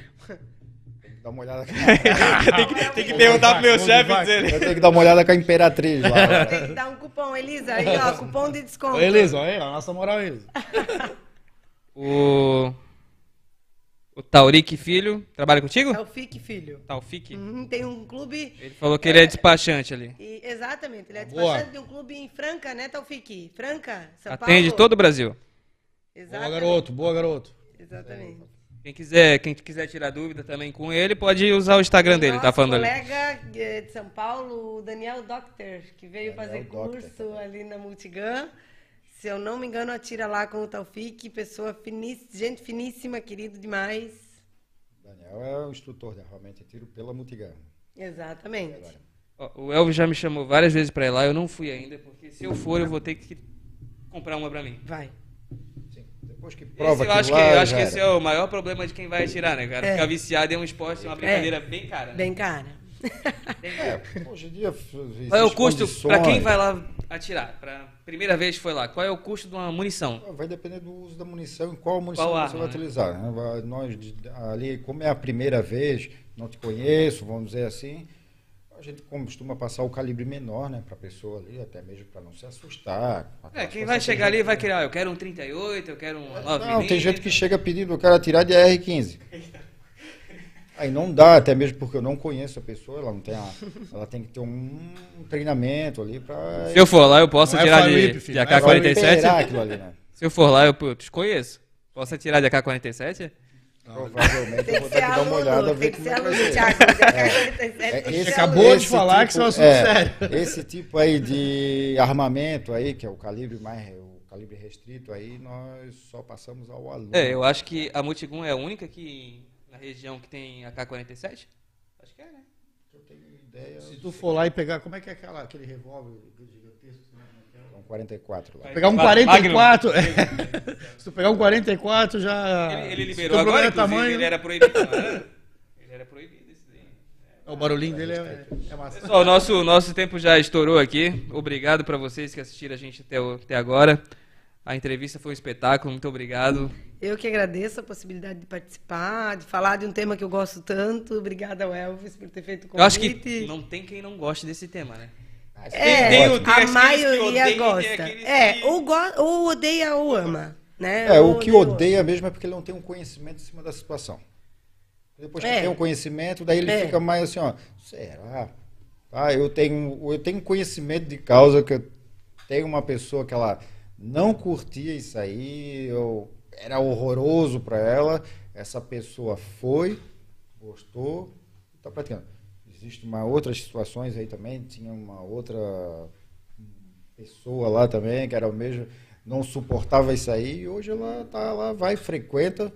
Dá uma olhada. tem, que, tem que perguntar pro meu chefe dizer. Eu tenho que dar uma olhada com a Imperatriz lá. Tem que dar um cupom, Elisa. Aí, ó, cupom de desconto. Ô, Elisa, olha aí, a nossa moral é Elisa. O. O Tauric Filho trabalha contigo? É o FIC, filho. Taufik? Uhum, tem um clube. Ele falou que ele é despachante ali. e- exatamente, ele é Boa. despachante de um clube em Franca, né, Taufik? Franca, São Atende Paulo. todo o Brasil. Boa, Exatamente. garoto, boa, garoto. Exatamente. Quem quiser, quem quiser tirar dúvida também com ele, pode usar o Instagram dele, tá falando ali. colega eh, de São Paulo, o Daniel Doctor, que veio Daniel fazer Doctor curso ali na Multigun. Se eu não me engano, atira lá com o Taufik, pessoa finíssima, gente finíssima, querido demais. Daniel é o instrutor de armamento e tiro pela Multigan. Exatamente. O Elvis já me chamou várias vezes pra ir lá, eu não fui ainda, porque se eu for, eu vou ter que comprar uma pra mim. Vai. Sim. Depois que Esse prova eu acho que, eu acho que esse é o maior problema de quem vai atirar, né, cara? É. Ficar viciado em um esporte, é uma brincadeira bem cara. Né? Bem cara. É, hoje em dia. Qual é o custo pra quem vai lá atirar? Pra primeira vez que foi lá, qual é o custo de uma munição? Vai depender do uso da munição e qual munição Qual você arma, vai né? utilizar. né? Nós, ali, como é a primeira vez, não te conheço, vamos dizer assim, a gente costuma passar o calibre menor, né, para a pessoa ali, até mesmo para não se assustar. É, quem vai chegar ali vai querer, ah, eu quero um 38, eu quero um 9 Não, tem gente que chega pedindo, eu quero atirar de R15. Aí não dá, até mesmo porque eu não conheço a pessoa, ela não tem a, ela tem que ter um treinamento ali para Se eu for lá, eu posso Não é atirar de, Felipe, de é AK-47? aquilo ali, né? Se eu for lá, eu, te conheço. Posso atirar de AK-47? Provavelmente eu vou ter que dar uma olhada, tem ver que como ser é que vai aluno, ser. Thiago. É, Tem que esse- ser acabou de falar que isso é um assunto sério. Esse tipo aí de armamento aí, que é o calibre mais o calibre restrito aí, nós só passamos ao aluno. É, eu acho que a Multigum é a única que região que tem AK-47? Acho que é, né? Eu tenho ideia, Se tu for lá e pegar, como é que é aquela, aquele revólver gigantesco? né? são 44 lá. Pegar um Magnum. 44, se tu pegar um 44 já... Ele, ele liberou agora, é tamanho, ele era proibido, era? Ele era proibido esse daí. O barulhinho dele é, é massa. Pessoal, nosso, nosso tempo já estourou aqui. Obrigado para vocês que assistiram a gente até, o- até agora. A entrevista foi um espetáculo, muito obrigado. Eu que agradeço a possibilidade de participar, de falar de um tema que eu gosto tanto. Obrigada ao Elvis por ter feito o convite. Eu acho que não tem quem não goste desse tema, né? É, tem o- tem a maioria tem gosta. É, ou, go ou odeia ou ama. Né? É, Ou o que ou- odeia mesmo é porque ele não tem um conhecimento em cima da situação. Depois que É. tem um conhecimento, daí ele É. fica mais assim, ó, será? Ah, eu tenho, eu tenho conhecimento de causa que eu tenho uma pessoa que ela não curtia isso aí, eu, era horroroso para ela, essa pessoa foi, gostou, está praticando. Existe uma outras situações aí também, tinha uma outra pessoa lá também, que era o mesmo, não suportava isso aí, e hoje ela tá lá, vai, frequenta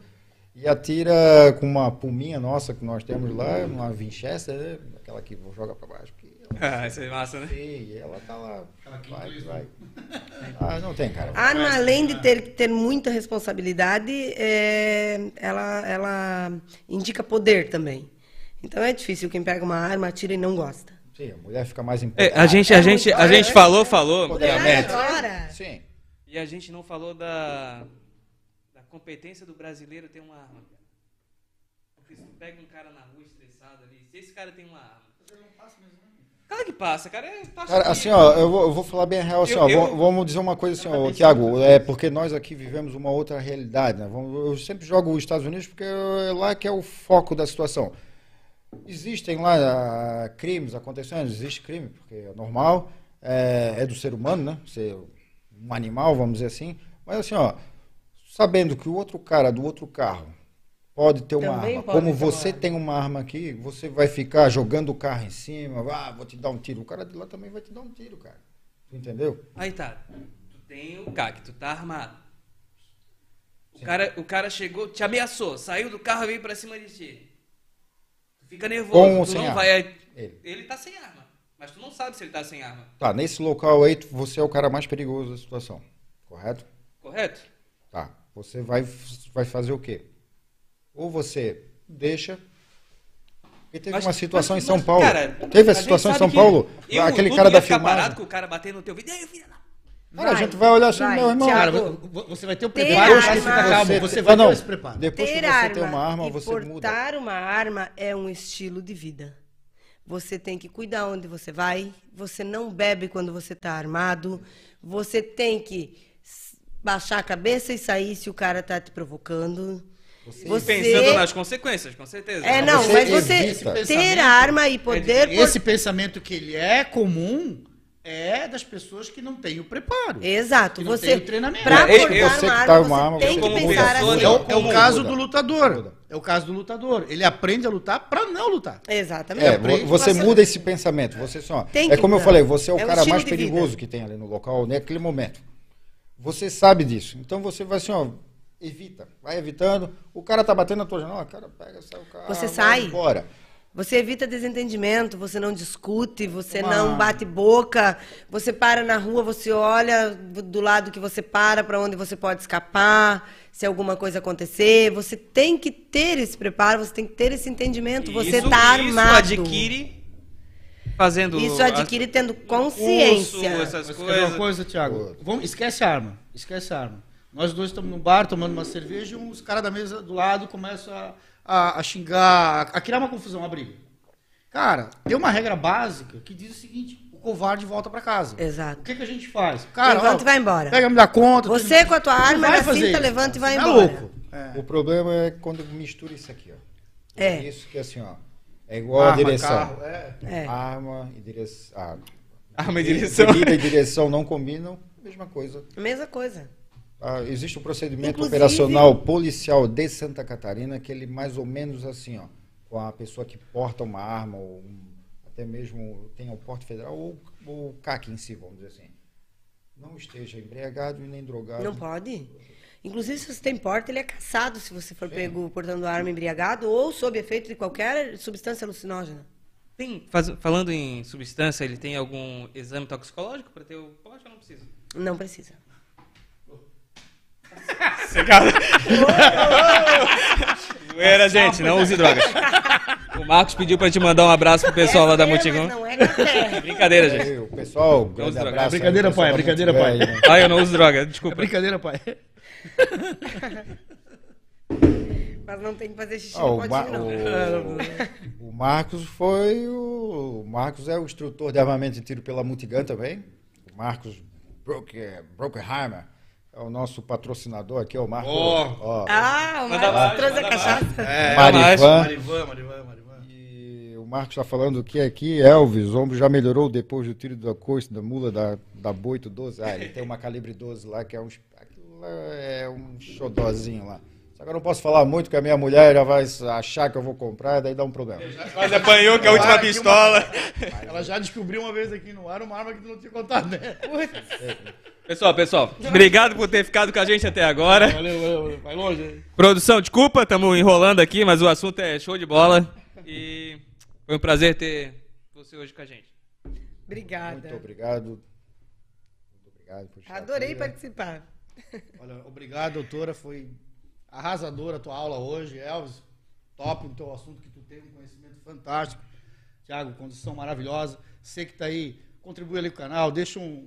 e atira com uma puminha nossa que nós temos lá, uma Winchester, né? aquela que joga para baixo. Ah, isso é massa, né? feia, ela tá lá, vai, vai. Ah, não tem, cara. A arma, além de ter que ter muita responsabilidade, é, ela, ela indica poder também. Então é difícil quem pega uma arma, atira e não gosta. Sim, a mulher fica mais É, importante. a gente, a É gente, a gente é- falou, falou, Empoderamento. Agora, Sim. e a gente não falou da, da competência do brasileiro ter uma arma. Porque se tu pega um cara na rua estressado ali, se esse cara tem uma arma. Claro que passa, cara. É, passa Cara, assim, ó, eu vou, eu vou falar bem a real, assim, Eu- ó, eu- vamos- dizer uma coisa assim, ó, Tiago, é porque nós aqui vivemos uma outra realidade, né? Eu sempre jogo os Estados Unidos porque é lá que é o foco da situação. Existem lá ah, crimes acontecendo, existe crime, porque é normal, é, é do ser humano, né? Ser um animal, vamos dizer assim. Mas assim, ó, sabendo que o outro cara do outro carro pode ter uma Também arma, como uma você arma. tem uma arma aqui, você vai ficar jogando o carro em cima, ah, vou te dar um tiro. O cara de lá também vai te dar um tiro, cara. Tu entendeu? Aí tá. Tu tem o CAC, tu tá armado. O cara, o cara chegou, te ameaçou, saiu do carro e veio pra cima de ti. Tu fica nervoso, Com tu sem não arma? vai. Ele. Ele tá sem arma. Mas tu não sabe se ele tá sem arma. Tá, nesse local aí, você é o cara mais perigoso da situação, correto? Correto? Tá. Você vai, vai fazer o quê? Ou você deixa. Porque teve Mas- uma situação mas- em São mas, Paulo. cara, teve a gente situação em São que Paulo. eu, aquele cara da ficar filmagem. parado com o cara batendo no teu vídeo. Ei, filha da... Cara, a gente vai olhar assim, vai, meu irmão. Cara, você vai ter o Ter preparo, arma- fica calmo, Você você tem- vai não, ter esse preparo. Depois ter que você arma tem uma arma, e você muda. portar uma arma é um estilo de vida. Você tem que cuidar onde você vai. Você não bebe quando você está armado. Você tem que baixar a cabeça e sair se o cara tá te provocando. Você, Pensando nas consequências, com certeza. É, não, Você mas você evita. ter arma e poder Esse pensamento que ele é comum é das pessoas que não têm o preparo. Exato. Que não você tem o treinamento. Pra É, portar eu- você uma que arma, tá você uma arma, tem você que pensar assim. É o, é o caso muda. do lutador. É o caso do lutador. Ele aprende a lutar pra não lutar. Exatamente. É, você pra muda esse pensamento. Você só. Tem É que como eu mudar. falei, você é o É cara mais perigoso que tem ali no local naquele momento. Você sabe disso. Então você vai assim, ó, evita. Vai evitando. O cara tá batendo na tua janela, cara, pega, sai o carro. Você sai. embora. Você evita desentendimento, você não discute, você Uma- não bate boca, você para na rua, você olha do lado que você para, para onde você pode escapar, se alguma coisa acontecer. Você tem que ter esse preparo, você tem que ter esse entendimento. Você Isso- está armado. Isso adquire fazendo... Isso as- adquire tendo curso, consciência. essas Mas quer ver uma coisas. coisa, Thiago? Vamos, esquece a arma. Esquece a arma. Nós dois estamos num bar tomando uma cerveja e uns caras da mesa do lado começam a, a- a xingar, a, criar uma confusão, uma briga. Cara, tem uma regra básica que diz o seguinte: o covarde volta pra casa. Exato. O que, que a gente faz? Cara, Levanta ó, e vai embora. Pega, me dá conta. Você com a tua arma na cinta, isso, levanta e vai tá embora. louco. É. O problema é quando mistura isso aqui, ó. É. Isso que é assim, ó. É igual Arma, a direção. carro, é. É. Arma e direção. Ah, Arma e direção. Bebida e direção não combinam, mesma coisa. Mesma coisa. Ah, existe um procedimento Inclusive- operacional policial de Santa Catarina que ele mais ou menos assim, ó, com a pessoa que porta uma arma ou um- até mesmo tem o porte federal ou ou o CAC em si, vamos dizer assim. Não esteja embriagado e nem drogado. Não pode. Inclusive, se você tem porte, ele é caçado se você for pego portando arma embriagado ou sob efeito de qualquer substância alucinógena. Tem, faz- falando em substância, ele tem algum exame toxicológico para ter o porte ou não precisa? Não precisa. Zoeira, gente, não use drogas. O Marcos pediu para te mandar um abraço pro pessoal lá da É, Mutigão. Não é. Brincadeira, gente. O pessoal, grande abraço. Brincadeira, pai, brincadeira, pai. aí, né? Ah, eu não uso droga, É desculpa. brincadeira, pai. Mas não tem que fazer xixi Ah, no o, Ma- potinho, não. o- o Marcos foi o. O Marcos é o instrutor de armamento de tiro pela Multigun também. O Marcos Brokerheimer é o nosso patrocinador aqui, ó, o Marcos. Ó. ó, Ah, o mais, trouxe a cachaça. É, Marivan. Marivan, Marivan, Marivan. E o Marcos está falando que aqui, Elvis, o ombro já melhorou depois do tiro da coice da mula da, da Boito 12. Ah, ele tem uma calibre 12 lá, que é um, é um xodózinho lá. Só que eu não posso falar muito, que a minha mulher já vai achar que eu vou comprar, daí dá um problema. Mas apanhou que é a última pistola. Ela já descobriu uma vez aqui no ar uma arma que tu não tinha contado, né? Pessoal, pessoal, obrigado por ter ficado com a gente até agora. Valeu, valeu, valeu. Vai longe. hein? Produção, desculpa, estamos enrolando aqui, mas o assunto é show de bola. E foi um prazer ter você hoje com a gente. Obrigada. Muito obrigado. Muito obrigado por Adorei aqui. participar. Olha, obrigado, doutora. Foi arrasadora a tua aula hoje. Elvis, top no teu assunto que tu tem um conhecimento fantástico. Tiago, condição maravilhosa. Você que está aí, contribui ali com o canal, deixa um,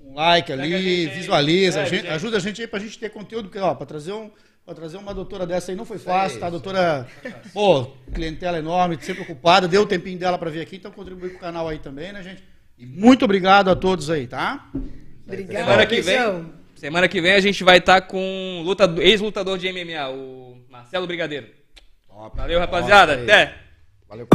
um like ali, a gente aí. visualiza, a gente- ajuda a gente aí pra gente ter conteúdo, porque ó, para trazer um para trazer uma doutora dessa aí não foi fácil, tá? A doutora, pô, clientela enorme, sempre ocupada, deu o tempinho dela para vir aqui, então contribui com o canal aí também, né, gente? E muito obrigado a todos aí, tá? Obrigada. Semana que vem, beijão. Semana que vem a gente vai estar com um lutador- ex-lutador de MMA, o Marcelo Brigadeiro. Valeu, rapaziada. Top. Até. Valeu.